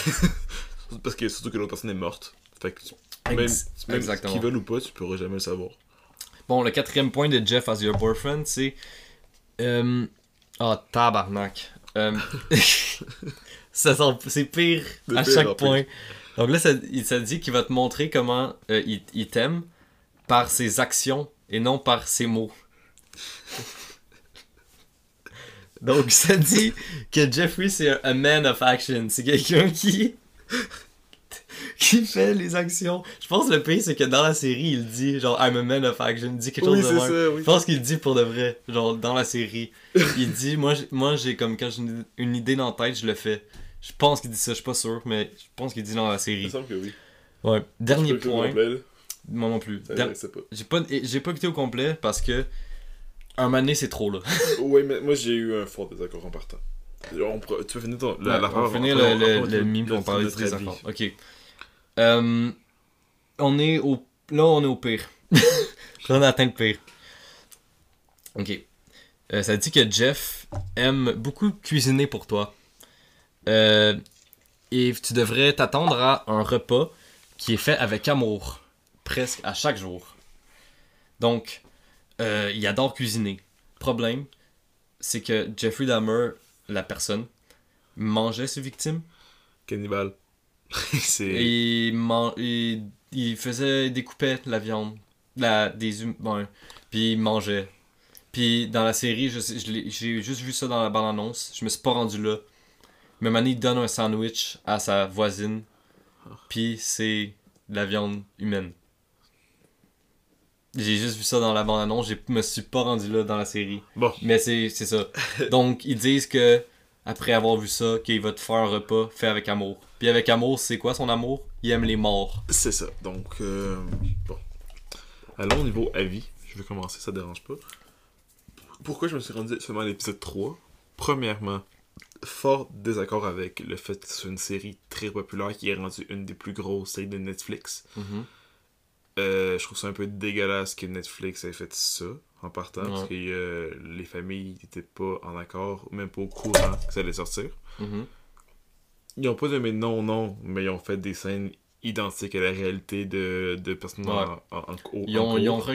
S2: Parce que surtout que l'autre personne est morte. Fait que tu- même,
S1: Ex-
S2: même qu'ils veulent ou pas, tu pourras jamais le savoir.
S1: Bon, le quatrième point de Jeff as your boyfriend, c'est. Euh... Ah, tabarnak. Euh, C'est pire
S2: De
S1: à
S2: pire
S1: chaque
S2: pire.
S1: Donc là, ça, il, ça dit qu'il va te montrer comment euh, il, il t'aime par ses actions et non par ses mots. Donc ça dit que Jeffrey c'est un, man of action. C'est quelqu'un qui qui fait les actions. Je pense que le pire c'est que dans la série il dit genre I'm a man of action. Il dit quelque chose de
S2: oui.
S1: Je pense qu'il dit pour de vrai, genre dans la série. Il dit moi j'ai- moi j'ai comme quand j'ai une idée dans la tête, je le fais. Je pense qu'il dit ça, je suis pas sûr, mais je pense qu'il dit dans la
S2: Il me
S1: série.
S2: semble que oui.
S1: Ouais. Dernier point.
S2: complet.
S1: Moi non plus. Der-. J'ai pas j'ai pas écouté au complet parce que un mané c'est trop là.
S2: Ouais, mais moi j'ai eu un fort désaccord en partant. On Tu peux finir ton. La,
S1: Ouais,
S2: la
S1: on va
S2: fin,
S1: finir le, le, le mime qu'on parlait
S2: avis.
S1: enfants. Ok. Euh, on est au. Là, on est au pire. là, on a atteint le pire. Ok. Euh, ça dit que Jeff aime beaucoup cuisiner pour toi. Euh, et tu devrais t'attendre à un repas qui est fait avec amour. Presque à chaque jour. Donc, euh, il adore cuisiner. Problème, c'est que Jeffrey Dahmer, la personne, mangeait ses victimes.
S2: Cannibale.
S1: Et il, man- il, il faisait, il découpait la viande, la, des hum- ouais, puis il mangeait. Puis dans la série, je sais- je j'ai juste vu ça dans la bande-annonce. Je me suis pas rendu là. Manny il donne un sandwich à sa voisine. Puis c'est de la viande humaine. J'ai juste vu ça dans la bande-annonce. Je me suis pas rendu là dans la série.
S2: Bon,
S1: Mais c'est c'est ça. Donc, ils disent que, après avoir vu ça, qu'il va te faire un repas fait avec amour. Puis avec amour, c'est quoi son amour? Il aime les morts.
S2: c'est ça. Donc, euh, bon. Allons au niveau avis. Je vais commencer, ça dérange pas. Pourquoi je me suis rendu seulement à l'épisode 3 Premièrement, fort désaccord avec le fait que c'est une série très populaire qui est rendue une des plus grosses séries de Netflix.
S1: Mhm.
S2: Euh, je trouve ça un peu dégueulasse que Netflix ait fait ça en partant, parce que euh, les familles n'étaient pas en accord, même pas au courant que ça allait sortir.
S1: Mhm.
S2: Ils ont pas nommé non, non, mais ils ont fait des scènes identiques à la réalité de, de personnes en,
S1: Ouais.
S2: en, en-
S1: Ils
S2: en
S1: ont, ils ont
S2: cours.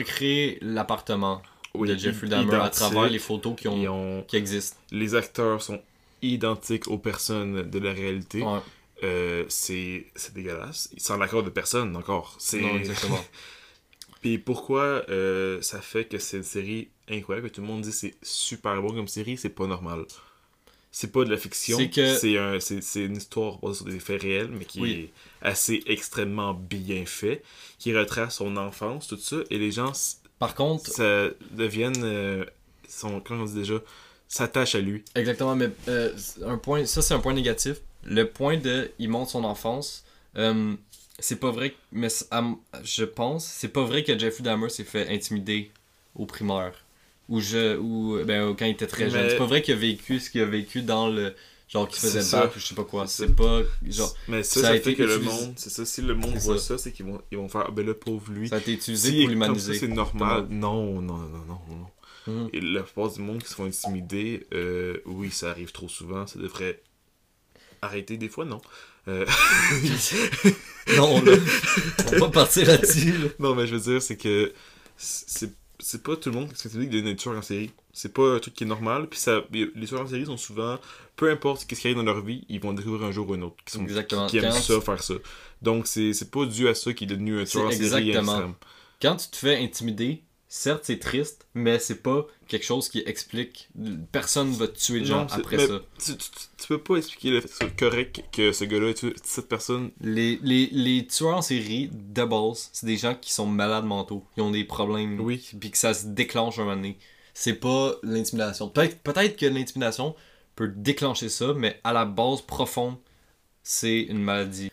S1: l'appartement
S2: Oui,
S1: de Jeffrey Dahmer à travers les photos qui, ont- qui existent.
S2: Les acteurs sont identiques aux personnes de la réalité.
S1: Ouais.
S2: Euh, c'est c'est dégueulasse. Sans l'accord de personne encore.
S1: Non, exactement.
S2: Puis pourquoi euh, ça fait que c'est une série incroyable, que tout le monde dit c'est super bon comme série, c'est pas normal. C'est pas de la fiction,
S1: C'est que-
S2: un, une histoire basée sur des faits réels, mais qui
S1: Oui.
S2: est assez extrêmement bien fait, qui retrace son enfance, tout ça, et les gens
S1: Par contre,
S2: ça deviennent, euh, sont, comment on dit déjà, s'attachent à lui.
S1: exactement, mais euh, un point, ça c'est un point négatif. Le point de il montre son enfance, euh, c'est pas vrai, mais je pense, c'est pas vrai que Jeffrey Dahmer s'est fait intimider au primaire. Ou je, ou ben, quand il était très jeune.
S2: Mais-
S1: C'est pas vrai qu'il a vécu ce qu'il a vécu dans le. Genre qu'il faisait le
S2: ça.
S1: je sais pas quoi.
S2: C'est
S1: pas. Genre,
S2: Mais ça,
S1: ça
S2: ça,
S1: a
S2: fait
S1: été
S2: que le
S1: utilisé-
S2: monde, c'est ça, si le monde voit
S1: ça.
S2: ça, c'est qu'ils vont, ils vont faire, ah ben le pauvre lui.
S1: ça a été utilisé
S2: Si
S1: pour l'humaniser.
S2: c'est normal. Non, non, non, non, non,
S1: Mhm.
S2: Et la plupart du monde qui se font intimider, euh, oui, ça arrive trop souvent. Ça devrait arrêter des fois, non? Euh,
S1: non, là. On va pas partir là-dessus. là.
S2: non, mais je veux dire, c'est que c'est c'est pas tout le monde qui s'intimide de nature en série. C'est pas un truc qui est normal. Puis ça, les tueurs en série sont souvent, peu importe ce qui arrive dans leur vie, ils vont découvrir un jour ou un autre. Qui, sont,
S1: Exactement.
S2: qui aiment ça, faire ça. Donc c'est pas dû à ça qu'il est devenu un tueur en série
S1: exactement. Quand tu te fais intimider, certes c'est triste, mais c'est pas quelque chose qui explique. Personne va tuer de gens après
S2: mais
S1: ça.
S2: Tu, tu, tu peux pas expliquer le fait correct que ce gars-là ait tué cette personne.
S1: Les, les, les tueurs en série, de base, c'est des gens qui sont malades mentaux, qui ont des problèmes,
S2: Oui.
S1: puis que ça se déclenche un moment donné. C'est pas l'intimidation. Peut-être peut que l'intimidation peut déclencher ça, mais à la base profonde, c'est une maladie.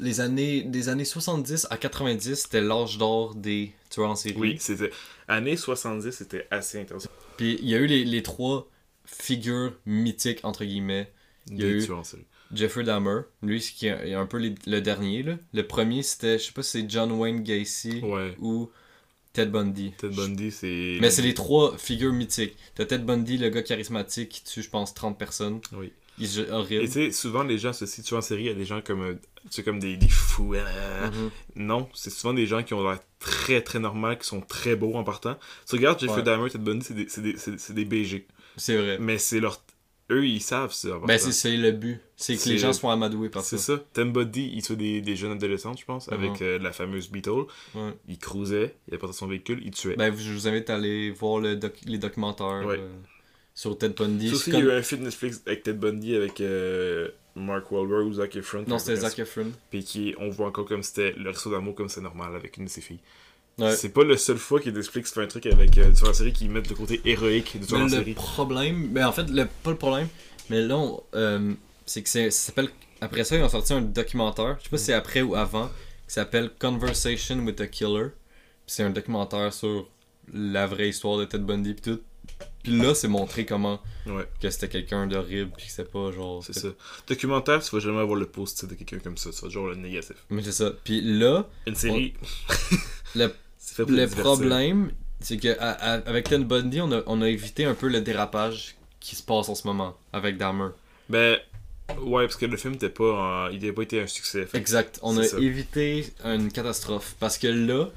S1: Les années, des années 70 à 90, c'était l'âge d'or des tueurs en série.
S2: Oui, c'était. Années 70, c'était assez intéressant.
S1: Puis il y a eu les, les trois figures mythiques, entre guillemets. Il y a
S2: Des
S1: eu-
S2: tueurs en série.
S1: Jeffrey Dahmer, lui, c'est qui est un peu les- le dernier. Là. Le premier, c'était, je sais pas si c'est John Wayne Gacy
S2: Ouais.
S1: ou Ted Bundy.
S2: Ted Bundy, c'est.
S1: Mais c'est les trois figures mythiques. T'as Ted Bundy, le gars charismatique qui tue, je pense, 30 personnes.
S2: Oui.
S1: Il est
S2: Et
S1: horrible.
S2: tu sais, souvent les gens associent tueurs en série à des gens comme. euh, comme des, des fous. euh,
S1: Mhm.
S2: Non, c'est souvent des gens qui ont l'air très très normal, qui sont très beaux en partant. Tu regardes Jeffrey
S1: Ouais.
S2: Dahmer, Ted Bundy, c'est des, c'est des, des BG.
S1: C'est vrai.
S2: Mais c'est leur. Eux, ils savent ça. en
S1: Ben, c'est, le but. C'est que les gens soient amadoués par
S2: C'est
S1: ça.
S2: ça. Ted Bundy, il tue des, des jeunes adolescentes, je pense,
S1: Mhm.
S2: avec euh, la fameuse Beetle.
S1: Ouais.
S2: Il cruisait, il apportait son véhicule, il tuait.
S1: Ben, je vous invite à aller voir le doc- les documentaires
S2: Ouais.
S1: euh, sur Ted Bundy.
S2: Aussi, il y
S1: comme-
S2: a eu un film Netflix avec Ted Bundy, avec euh, Mark Wahlberg ou Zac Efron.
S1: Non, c'était Zac Efron.
S2: Puis qui, on voit encore comme c'était le réseau d'amour comme c'est normal avec une de ses filles.
S1: Ouais.
S2: C'est pas la seule fois que Netflix fait un truc avec euh, la série qui met le côté héroïque tueur
S1: Mais le
S2: série.
S1: problème, ben en fait, le, pas le problème, mais là, euh, c'est que ça s'appelle. Après ça, ils ont sorti un documentaire, je sais pas si c'est après ou avant, qui s'appelle Conversation with a Killer. C'est un documentaire sur la vraie histoire de Ted Bundy pis tout. Puis là, c'est montré comment
S2: Ouais,
S1: que c'était quelqu'un d'horrible, puis que c'était pas genre.
S2: c'est ça. Documentaire, tu vas jamais avoir le positif de quelqu'un comme ça, tu vas toujours le négatif.
S1: Mais c'est ça. Puis là,
S2: Une série,
S1: le problème, c'est que à- à- avec Ted Bundy, on a, on a évité un peu le dérapage qui se passe en ce moment avec Dahmer.
S2: Ben, ouais, parce que le film était pas, en- il n'a pas été un succès. Fait
S1: Exact. On a
S2: ça.
S1: évité une catastrophe. Parce que là,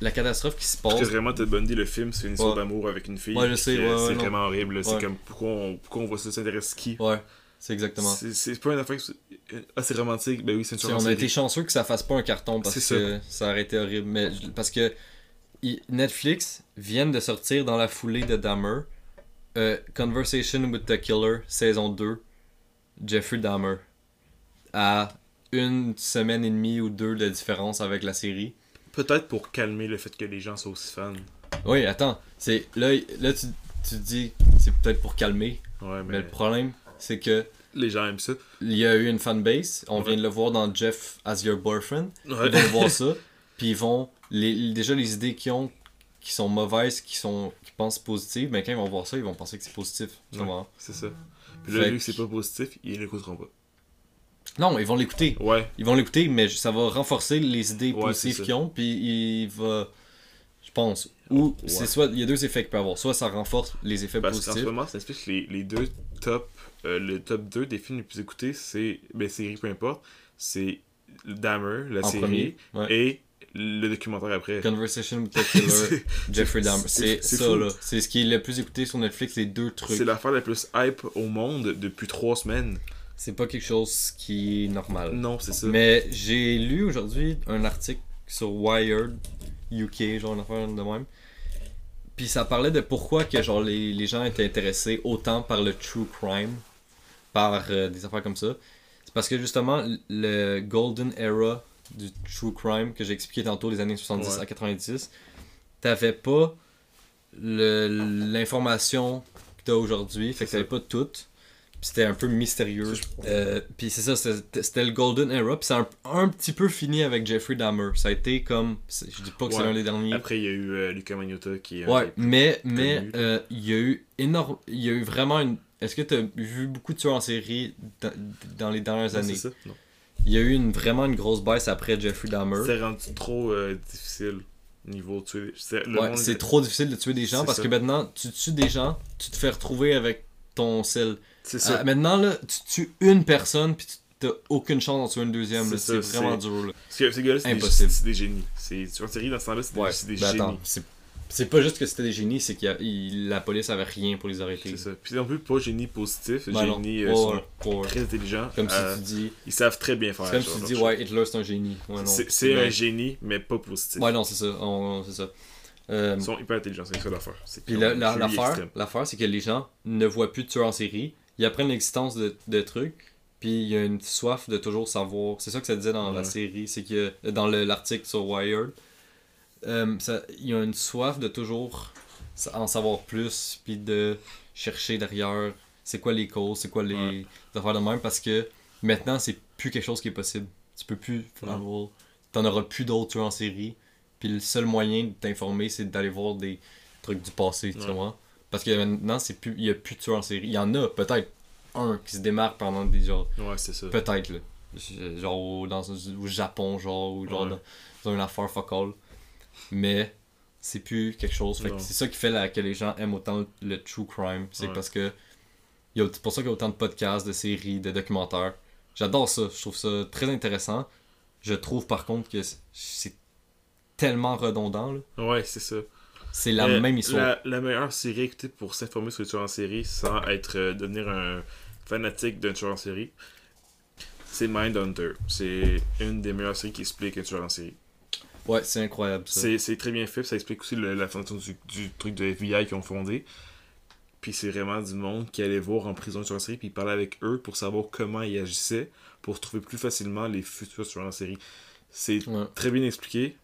S1: la catastrophe qui se passe.
S2: vraiment, Ted Bundy, le film, c'est une histoire
S1: Ouais.
S2: d'amour avec une fille.
S1: Ouais, je sais, ouais,
S2: C'est
S1: non.
S2: vraiment horrible. C'est comme, pourquoi on, pourquoi on voit ça, ça intéresse qui?
S1: Ouais, c'est exactement.
S2: C'est c'est pas une affaire. c'est- Ah, c'est romantique. Ben oui, c'est une histoire
S1: on a été chanceux que ça fasse pas un carton parce
S2: C'est
S1: que ça aurait été horrible. Mais parce que Netflix viennent de sortir dans la foulée de Dahmer euh, Conversation with the Killer, saison 2, Jeffrey Dahmer. À une semaine et demie ou deux de différence avec la série.
S2: Peut-être pour calmer le fait que les gens soient aussi fans.
S1: Oui, attends, c'est là, là tu, tu te dis c'est peut-être pour calmer,
S2: Ouais,
S1: mais
S2: mais
S1: le problème c'est que
S2: les gens aiment ça.
S1: il y a eu une fanbase, on
S2: Ouais.
S1: vient de le voir dans Jeff as your boyfriend.
S2: Ouais.
S1: Ils vont voir ça, puis ils vont les, déjà les idées qu'ils ont qui sont mauvaises, qui sont qui pensent positives, mais quand ils vont voir ça, ils vont penser que c'est positif.
S2: Ouais. C'est ça. Puis là, vu
S1: que-
S2: que c'est pas positif, ils l'écouteront pas.
S1: Non, ils vont l'écouter.
S2: Ouais,
S1: Ils vont l'écouter, mais ça va renforcer les idées
S2: Ouais,
S1: positives qu'ils ont, puis il va. Je pense. Ou c'est soit. Il y a deux effets qu'il peut avoir. Soit ça renforce les effets
S2: parce qu'en ce
S1: positifs.
S2: moment, ça explique que les, les deux top, euh, le top 2 des films les plus écoutés, c'est, ben série peu importe, c'est Dahmer, la
S1: En
S2: série,
S1: premier, ouais.
S2: et le documentaire après.
S1: Conversation with the Killer, Jeffrey Dahmer.
S2: c'est-
S1: ça,
S2: fou.
S1: là. C'est ce qui est le plus écouté sur Netflix, les deux trucs.
S2: C'est l'affaire la plus hype au monde depuis trois semaines.
S1: C'est pas quelque chose qui est normal.
S2: Non, c'est ça.
S1: Mais j'ai lu aujourd'hui un article sur Wired UK, genre une affaire de même. Puis ça parlait de pourquoi que genre les, les gens étaient intéressés autant par le true crime, par euh, des affaires comme ça. C'est parce que justement le golden era du true crime que j'ai expliqué tantôt des années 70
S2: Ouais.
S1: à 90, t'avais pas le- l'information que t'as aujourd'hui, fait que t'avais pas tout. C'était un peu mystérieux. Euh, puis c'est ça, c'était le Golden Era. Puis c'est un, un petit peu fini avec Jeffrey Dahmer. Ça a été comme. Je dis pas que c'est l'un des derniers.
S2: Après, il y a eu euh, Luca Magnotta qui est.
S1: ouais, mais mais euh, il y a eu énorme. Il y a eu vraiment une. Est-ce que tu as vu beaucoup de tueurs en série dans, dans les dernières
S2: Non,
S1: années?
S2: c'est ça. Non.
S1: Il y a eu une, vraiment une grosse baisse après Jeffrey Dahmer.
S2: C'est rendu trop euh, difficile niveau tuer. C'est
S1: Ouais,
S2: était-
S1: trop difficile de tuer des gens parce
S2: ça.
S1: que maintenant, tu tues des gens, tu te fais retrouver avec ton sel.
S2: C'est ça.
S1: Ah, maintenant, là, tu tues une personne puis tu t'as aucune chance d'en tuer une deuxième.
S2: C'est
S1: vraiment
S2: c'est-
S1: dur. Là.
S2: Parce que ces gars-là, c'est des,
S1: Impossible.
S2: c'est des génies. C'est, tu vois, en série, dans ce temps-là, c'est des,
S1: Ouais,
S2: c'est des
S1: ben
S2: génies.
S1: attends, c'est pas juste que c'était des génies, c'est que la police avait rien pour les arrêter.
S2: C'est ça. Puis non plus, pas génie positif,
S1: Ben
S2: génie euh, très intelligents.
S1: Comme
S2: Euh,
S1: si tu dis,
S2: Ils savent très bien faire.
S1: c'est comme si tu dis,
S2: chose.
S1: ouais, Hitler c'est un génie. Ouais.
S2: C'est, un génie, mais pas positif.
S1: Ouais, non, c'est ça. on- ça. Euh,
S2: Ils sont hyper intelligents, c'est ça l'affaire.
S1: Puis la- la- l'affaire, l'affaire, c'est que les gens ne voient plus de tueurs en série. Ils apprennent l'existence de, de trucs. Puis il y a une soif de toujours savoir. C'est ça que ça disait dans la série. C'est que dans le- l'article sur Wired, euh, ça- il y a une soif de toujours en savoir plus. Puis de chercher derrière c'est quoi les causes, c'est quoi les,
S2: Ouais.
S1: affaires de même. Parce que maintenant, c'est plus quelque chose qui est possible. Tu peux plus avoir. T'en auras plus d'autres en série. Puis le seul moyen de t'informer, c'est d'aller voir des trucs du passé, tu
S2: Ouais.
S1: vois. Parce que maintenant, c'est plus, il y a plus de tueurs en série. Il y en a peut-être un qui se démarque pendant des genre,
S2: Ouais, c'est ça.
S1: peut-être là, genre au, dans, au Japon, genre ou genre
S2: Ouais.
S1: dans, dans une affaire fuck all. Mais c'est plus quelque chose. Fait que c'est ça qui fait la- que les gens aiment autant le true crime. C'est
S2: Ouais.
S1: parce que c'est pour ça qu'il y a autant de podcasts, de séries, de documentaires. J'adore ça. Je trouve ça très intéressant. Je trouve par contre que c'est tellement redondant. là.
S2: Ouais, c'est ça.
S1: C'est la
S2: Euh,
S1: même histoire.
S2: La, la meilleure série à écouter pour s'informer sur les tueurs en série sans être euh, devenir un fanatique d'un tueur en série, c'est Mindhunter. C'est une des meilleures séries qui explique un tueur en série.
S1: Ouais, c'est incroyable ça.
S2: C'est très bien fait, ça explique aussi le- la fondation du, du truc de FBI qu'ils ont fondé. Puis c'est vraiment du monde qui allait voir en prison un tueur en série, puis parlait avec eux pour savoir comment ils agissaient, pour trouver plus facilement les futurs tueurs en série. C'est
S1: Ouais,
S2: très bien expliqué.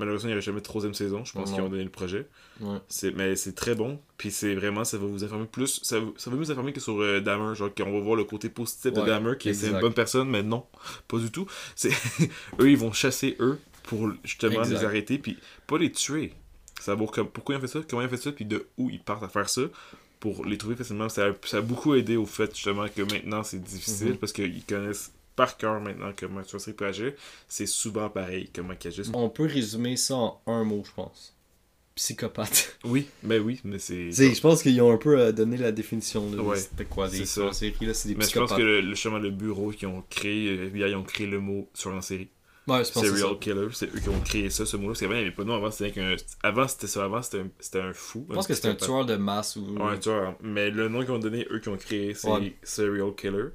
S2: Malheureusement, il n'y aurait jamais de troisième saison. Je pense qu'ils ont donné le projet.
S1: ouais.
S2: C'est, mais c'est très bon. Puis c'est vraiment, ça va vous informer plus. Ça, va- ça va vous informer que sur euh, Dahmer. Genre, qu'on va voir le côté positif de Dahmer, qui est c'est une bonne personne, mais non, pas du tout. C'est eux, ils vont chasser eux pour justement
S1: Exact.
S2: les arrêter, puis pas les tuer. Comme, pourquoi ils ont fait ça, comment ils ont fait ça, puis de où ils partent à faire ça. Pour les trouver facilement. Ça a, ça a beaucoup aidé au fait justement que maintenant c'est difficile
S1: Mhm.
S2: parce qu'ils connaissent par cœur maintenant comment tu sais peut agir. C'est souvent pareil comment ils agissent.
S1: On peut résumer ça en un mot, je pense. Psychopathe.
S2: Oui, mais oui, mais c'est.
S1: Je pense qu'ils ont un peu euh, donné la définition de
S2: Ouais,
S1: c'était quoi des
S2: c'est ça.
S1: là, c'est des
S2: Mais je pense que le, le, justement, le bureau qui ont créé, euh, FBI, ils ont créé le mot sur la série.
S1: Ouais, je pense.
S2: Serial killer, c'est eux qui ont créé ça, ce mot-là. Parce qu'avant, il n'y avait pas de nom. Avant, c'était qu'un. Avant, c'était ça. Avant, c'était un, c'était un fou.
S1: Je pense que c'est un tueur de masse ou
S2: Ouais, un tueur. Mais le nom qu'ils ont donné, eux qui ont créé, c'est
S1: Ouais.
S2: Serial Killer.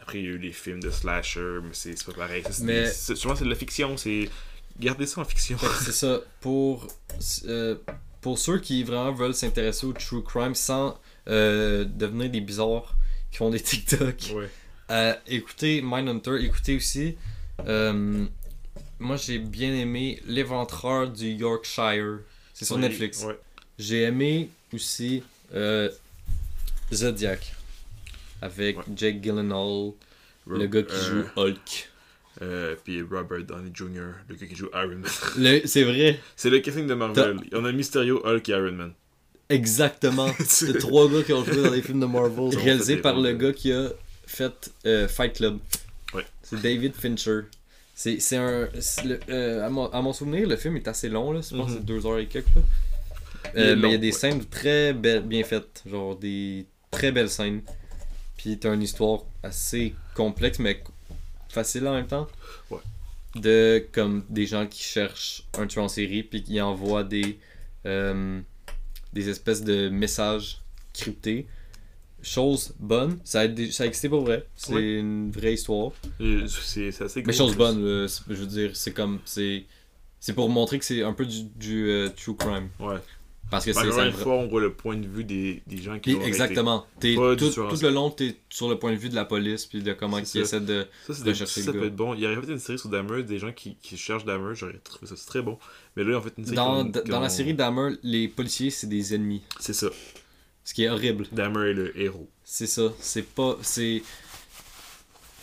S2: Après, il y a eu les films de slasher, mais c'est pas pareil. Ça,
S1: Mais-
S2: souvent, c'est de la fiction. C'est gardez ça en fiction.
S1: C'est ça. Pour, euh, pour ceux qui vraiment veulent s'intéresser au true crime sans euh, devenir des bizarres qui font des TikTok,
S2: ouais.
S1: euh, écoutez Mindhunter. Écoutez aussi. euh, moi, j'ai bien aimé L'éventreur du Yorkshire. C'est sur Netflix.
S2: Ouais.
S1: J'ai aimé aussi Zodiac. Avec
S2: Ouais.
S1: Jake Gyllenhaal, le gars qui
S2: euh,
S1: joue Hulk.
S2: euh, puis Robert Downey Jr., le gars qui joue Iron Man.
S1: C'est vrai.
S2: c'est le casting de Marvel. On a Mysterio, Hulk et Iron Man.
S1: Exactement. C'est trois gars qui ont joué dans les films de Marvel. Réalisé par le gars qui a fait euh, Fight Club.
S2: Ouais.
S1: C'est David Fincher. C'est un. le- euh, à, mon, à mon souvenir, le film est assez long. Là. Je pense que
S2: Mhm.
S1: c'est deux heures et quelques. Là.
S2: Il
S1: Euh, mais il y a des
S2: ouais.
S1: scènes très bien faites. Genre des très belles scènes. Puis t'as une histoire assez complexe, mais facile en même temps.
S2: Ouais.
S1: De comme des gens qui cherchent un tueur en série, puis qui envoient des. euh, des espèces de messages cryptés. Chose bonne, ça a, dé- ça a existé pour vrai. C'est une vraie histoire.
S2: C'est assez
S1: Mais chose bonne, c'est- je veux dire, c'est comme. C'est c'est pour montrer que c'est un peu du, du, euh, true crime.
S2: Ouais.
S1: Parce que c'est.
S2: une fois, on voit le point de vue des, des gens qui
S1: exactement. Tout, tout le long, t'es sur le point de vue de la police, puis de comment ils essaient de.
S2: Ça, c'est des-
S1: rechercher
S2: ça
S1: le
S2: peut être bon. Il y fait une série sur Dahmer, des gens qui, qui cherchent Dahmer, j'aurais trouvé ça c'est très bon. Mais là, en fait, une série
S1: Dans, dans la série Dahmer, les policiers, c'est des ennemis.
S2: C'est ça.
S1: Ce qui est horrible.
S2: Dahmer est le héros.
S1: C'est ça. C'est pas. C'est.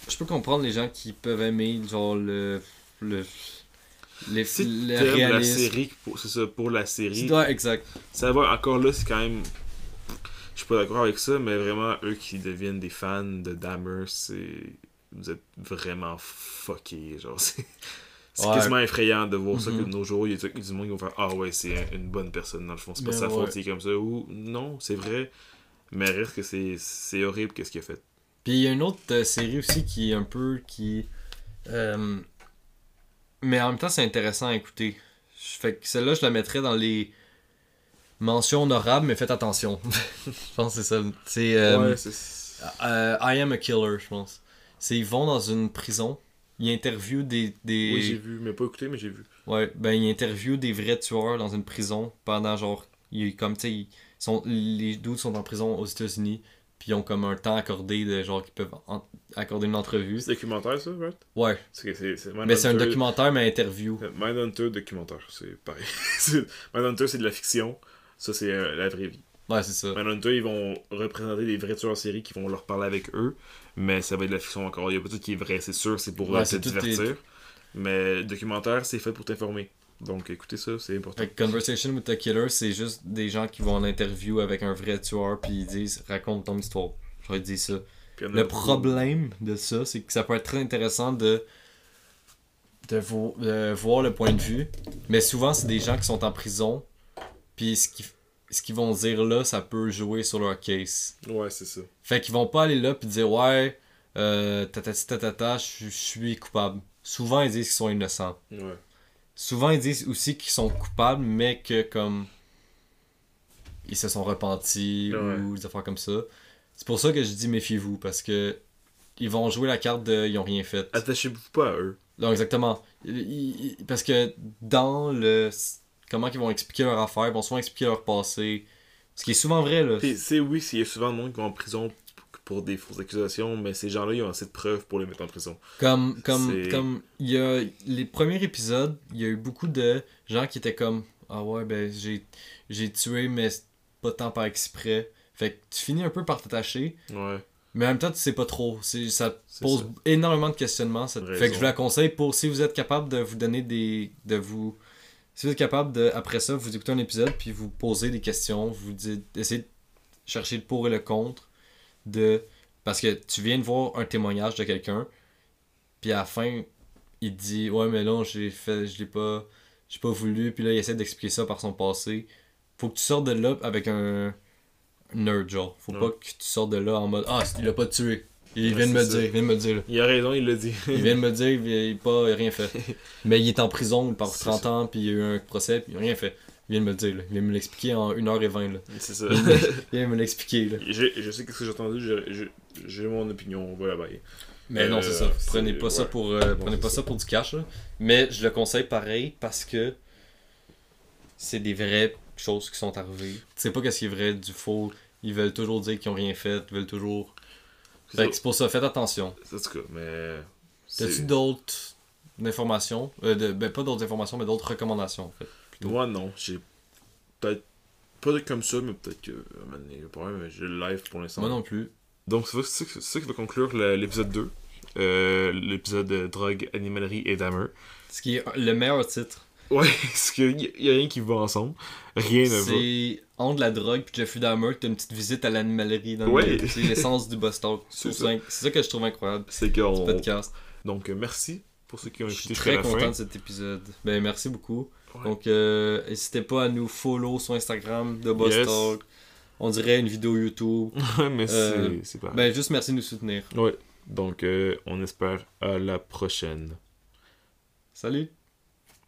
S1: Je peux comprendre les gens qui peuvent aimer, genre, le. le les,
S2: Si
S1: le
S2: t'aimes la série, c'est ça, pour la série,
S1: Ouais, exact.
S2: ça va, encore là, c'est quand même... Je suis pas d'accord avec ça, mais vraiment, eux qui deviennent des fans de Dahmer, c'est... Vous êtes vraiment fuckés, genre, c'est...
S1: Ouais.
S2: quasiment effrayant de voir ça que
S1: Mhm.
S2: de nos jours, il y a du monde qui vont faire Ah ouais, c'est un- une bonne personne dans le fond, c'est pas
S1: Mais
S2: sa
S1: ouais.
S2: faute, c'est comme ça. Ou non, c'est vrai, mais reste que c'est c'est horrible qu'est-ce qu'il a fait.
S1: Puis il y a une autre euh, série aussi qui est un peu. qui. euh, mais en même temps, c'est intéressant à écouter. Fait que celle-là, je la mettrais dans les mentions honorables, mais faites attention. je pense que c'est ça. C'est. euh,
S2: ouais,
S1: euh, I am a killer, je pense. C'est ils vont dans une prison. Ils interviewent des. des...
S2: Oui, j'ai vu, mais pas écouté, mais j'ai vu.
S1: Ouais, ben ils interviewent des vrais tueurs dans une prison pendant genre. Ils, comme tu sais, ils sont, les dudes sont en prison aux États-Unis, puis ils ont comme un temps accordé de genre qu'ils peuvent en- accorder une entrevue.
S2: C'est documentaire, ça, right?
S1: Ouais,
S2: C'est c'est- c'est
S1: mais c'est un documentaire, mais interview.
S2: Euh, Mindhunter documentaire, c'est pareil. Mindhunter, c'est de la fiction. Ça, c'est euh, la vraie vie.
S1: Ouais, c'est ça.
S2: Mindhunter, ils vont représenter des vrais tueurs en série qui vont leur parler avec eux. Mais ça va être de la fiction encore. Il n'y a pas tout qui est vrai, c'est sûr, c'est pour
S1: Ouais,
S2: euh, te
S1: est-
S2: divertir. Mais documentaire, c'est fait pour t'informer. Donc écoutez ça, c'est important.
S1: Fait Conversation with the Killer, c'est juste des gens qui vont en interview avec un vrai tueur, puis ils disent raconte ton histoire. J'aurais dit ça. Le problème de ça, c'est que ça peut être très intéressant de, de, vo- de voir le point de vue. Mais souvent, c'est des gens qui sont en prison. Puis ce qu'ils ce qu'ils vont dire là, ça peut jouer sur leur case.
S2: Ouais, c'est ça.
S1: Fait qu'ils vont pas aller là puis dire ouais, euh, tatati tatata, je suis coupable. Souvent, ils disent qu'ils sont innocents.
S2: Ouais.
S1: Souvent, ils disent aussi qu'ils sont coupables, mais que comme. Ils se sont repentis
S2: Ouais.
S1: ou des affaires comme ça. C'est pour ça que je dis méfiez-vous, parce que. Ils vont jouer la carte de ils ont rien fait.
S2: Attachez-vous pas à eux.
S1: Non, exactement. Ils- ils- parce que dans le. Comment ils vont expliquer leur affaire, ils vont souvent expliquer leur passé. Ce qui est souvent vrai, là.
S2: C'est oui, a souvent de monde qui vont en prison pour des fausses accusations, mais ces gens-là, ils ont assez de preuves pour les mettre en prison.
S1: Comme, comme, comme, il y a les premiers épisodes, il y a eu beaucoup de gens qui étaient comme, ah ouais, ben, j'ai, j'ai tué, mais pas tant par exprès. Fait que tu finis un peu par t'attacher,
S2: Ouais.
S1: mais en même temps, tu sais pas trop. C'est, ça pose
S2: ça.
S1: énormément de questionnements. ça-. Fait que je vous la conseille pour, si vous êtes capable de vous donner des, de vous, si vous êtes capable de, après ça, vous écoutez un épisode, puis vous posez des questions, vous dites, essayez de chercher le pour et le contre de, parce que tu viens de voir un témoignage de quelqu'un, puis à la fin, il te dit ouais mais non j'ai fait je l'ai pas j'ai pas voulu puis là il essaie d'expliquer ça par son passé faut que tu sortes de là avec un nerd genre faut
S2: Ouais.
S1: pas que tu sortes de là en mode ah il l'a pas tué il vient de me dire il vient de me dire.
S2: Il a raison, il l'a dit.
S1: il vient de me dire il, il, pas, rien fait mais il est en prison par
S2: C'est
S1: 30
S2: ça.
S1: ans puis il y a eu un procès puis il a rien fait il vient de me le dire là. il vient de me l'expliquer en 1h20 là.
S2: c'est ça.
S1: il vient de me l'expliquer là.
S2: je, je sais ce que j'ai entendu, j'ai mon opinion, on va la bailler.
S1: Mais non, c'est ça.
S2: Euh,
S1: Prenez
S2: c'est-
S1: pas ça pour euh,
S2: Non,
S1: prenez
S2: c'est
S1: pas
S2: ça.
S1: pour du cash. là. Mais je le conseille pareil parce que c'est des vraies choses qui sont arrivées. Tu sais pas qu'est-ce qui est vrai du faux. Ils veulent toujours dire qu'ils ont rien fait. Ils veulent toujours.
S2: C'est
S1: Fait que c'est pour ça, faites attention.
S2: En tout cas, mais.
S1: T'as-tu
S2: c'est-
S1: d'autres informations Euh, de- Ben pas d'autres informations, mais d'autres recommandations en fait? Plutôt.
S2: Moi, non. J'ai peut-être pas comme ça, mais peut-être que. pas vrai, mais j'ai le live pour l'instant.
S1: Moi non plus.
S2: Donc, c'est ça- qui va conclure le- l'épisode 2. Euh, l'épisode de drogue, animalerie et damer.
S1: Ce qui est le meilleur titre,
S2: Ouais, parce qu'il y, a rien qui va ensemble. Rien ne va.
S1: c'est entre la drogue puis Jeffrey Dahmer, t'as une petite visite à l'animalerie dans le
S2: Ouais.
S1: C'est l'essence du boss talk.
S2: C'est
S1: ça. ça que je trouve incroyable.
S2: C'est qu'on.
S1: podcast.
S2: Donc, euh, merci pour ceux qui ont
S1: Je suis
S2: écouté
S1: très content de cet épisode. Ben merci beaucoup.
S2: Ouais.
S1: Donc euh, n'hésitez pas à nous follow sur Instagram de Boss
S2: Yes.
S1: Talk. On dirait une vidéo YouTube.
S2: mais
S1: Euh,
S2: c'est c'est pas.
S1: Ben juste merci de nous soutenir.
S2: Ouais. Donc, euh, on espère à la prochaine.
S1: Salut!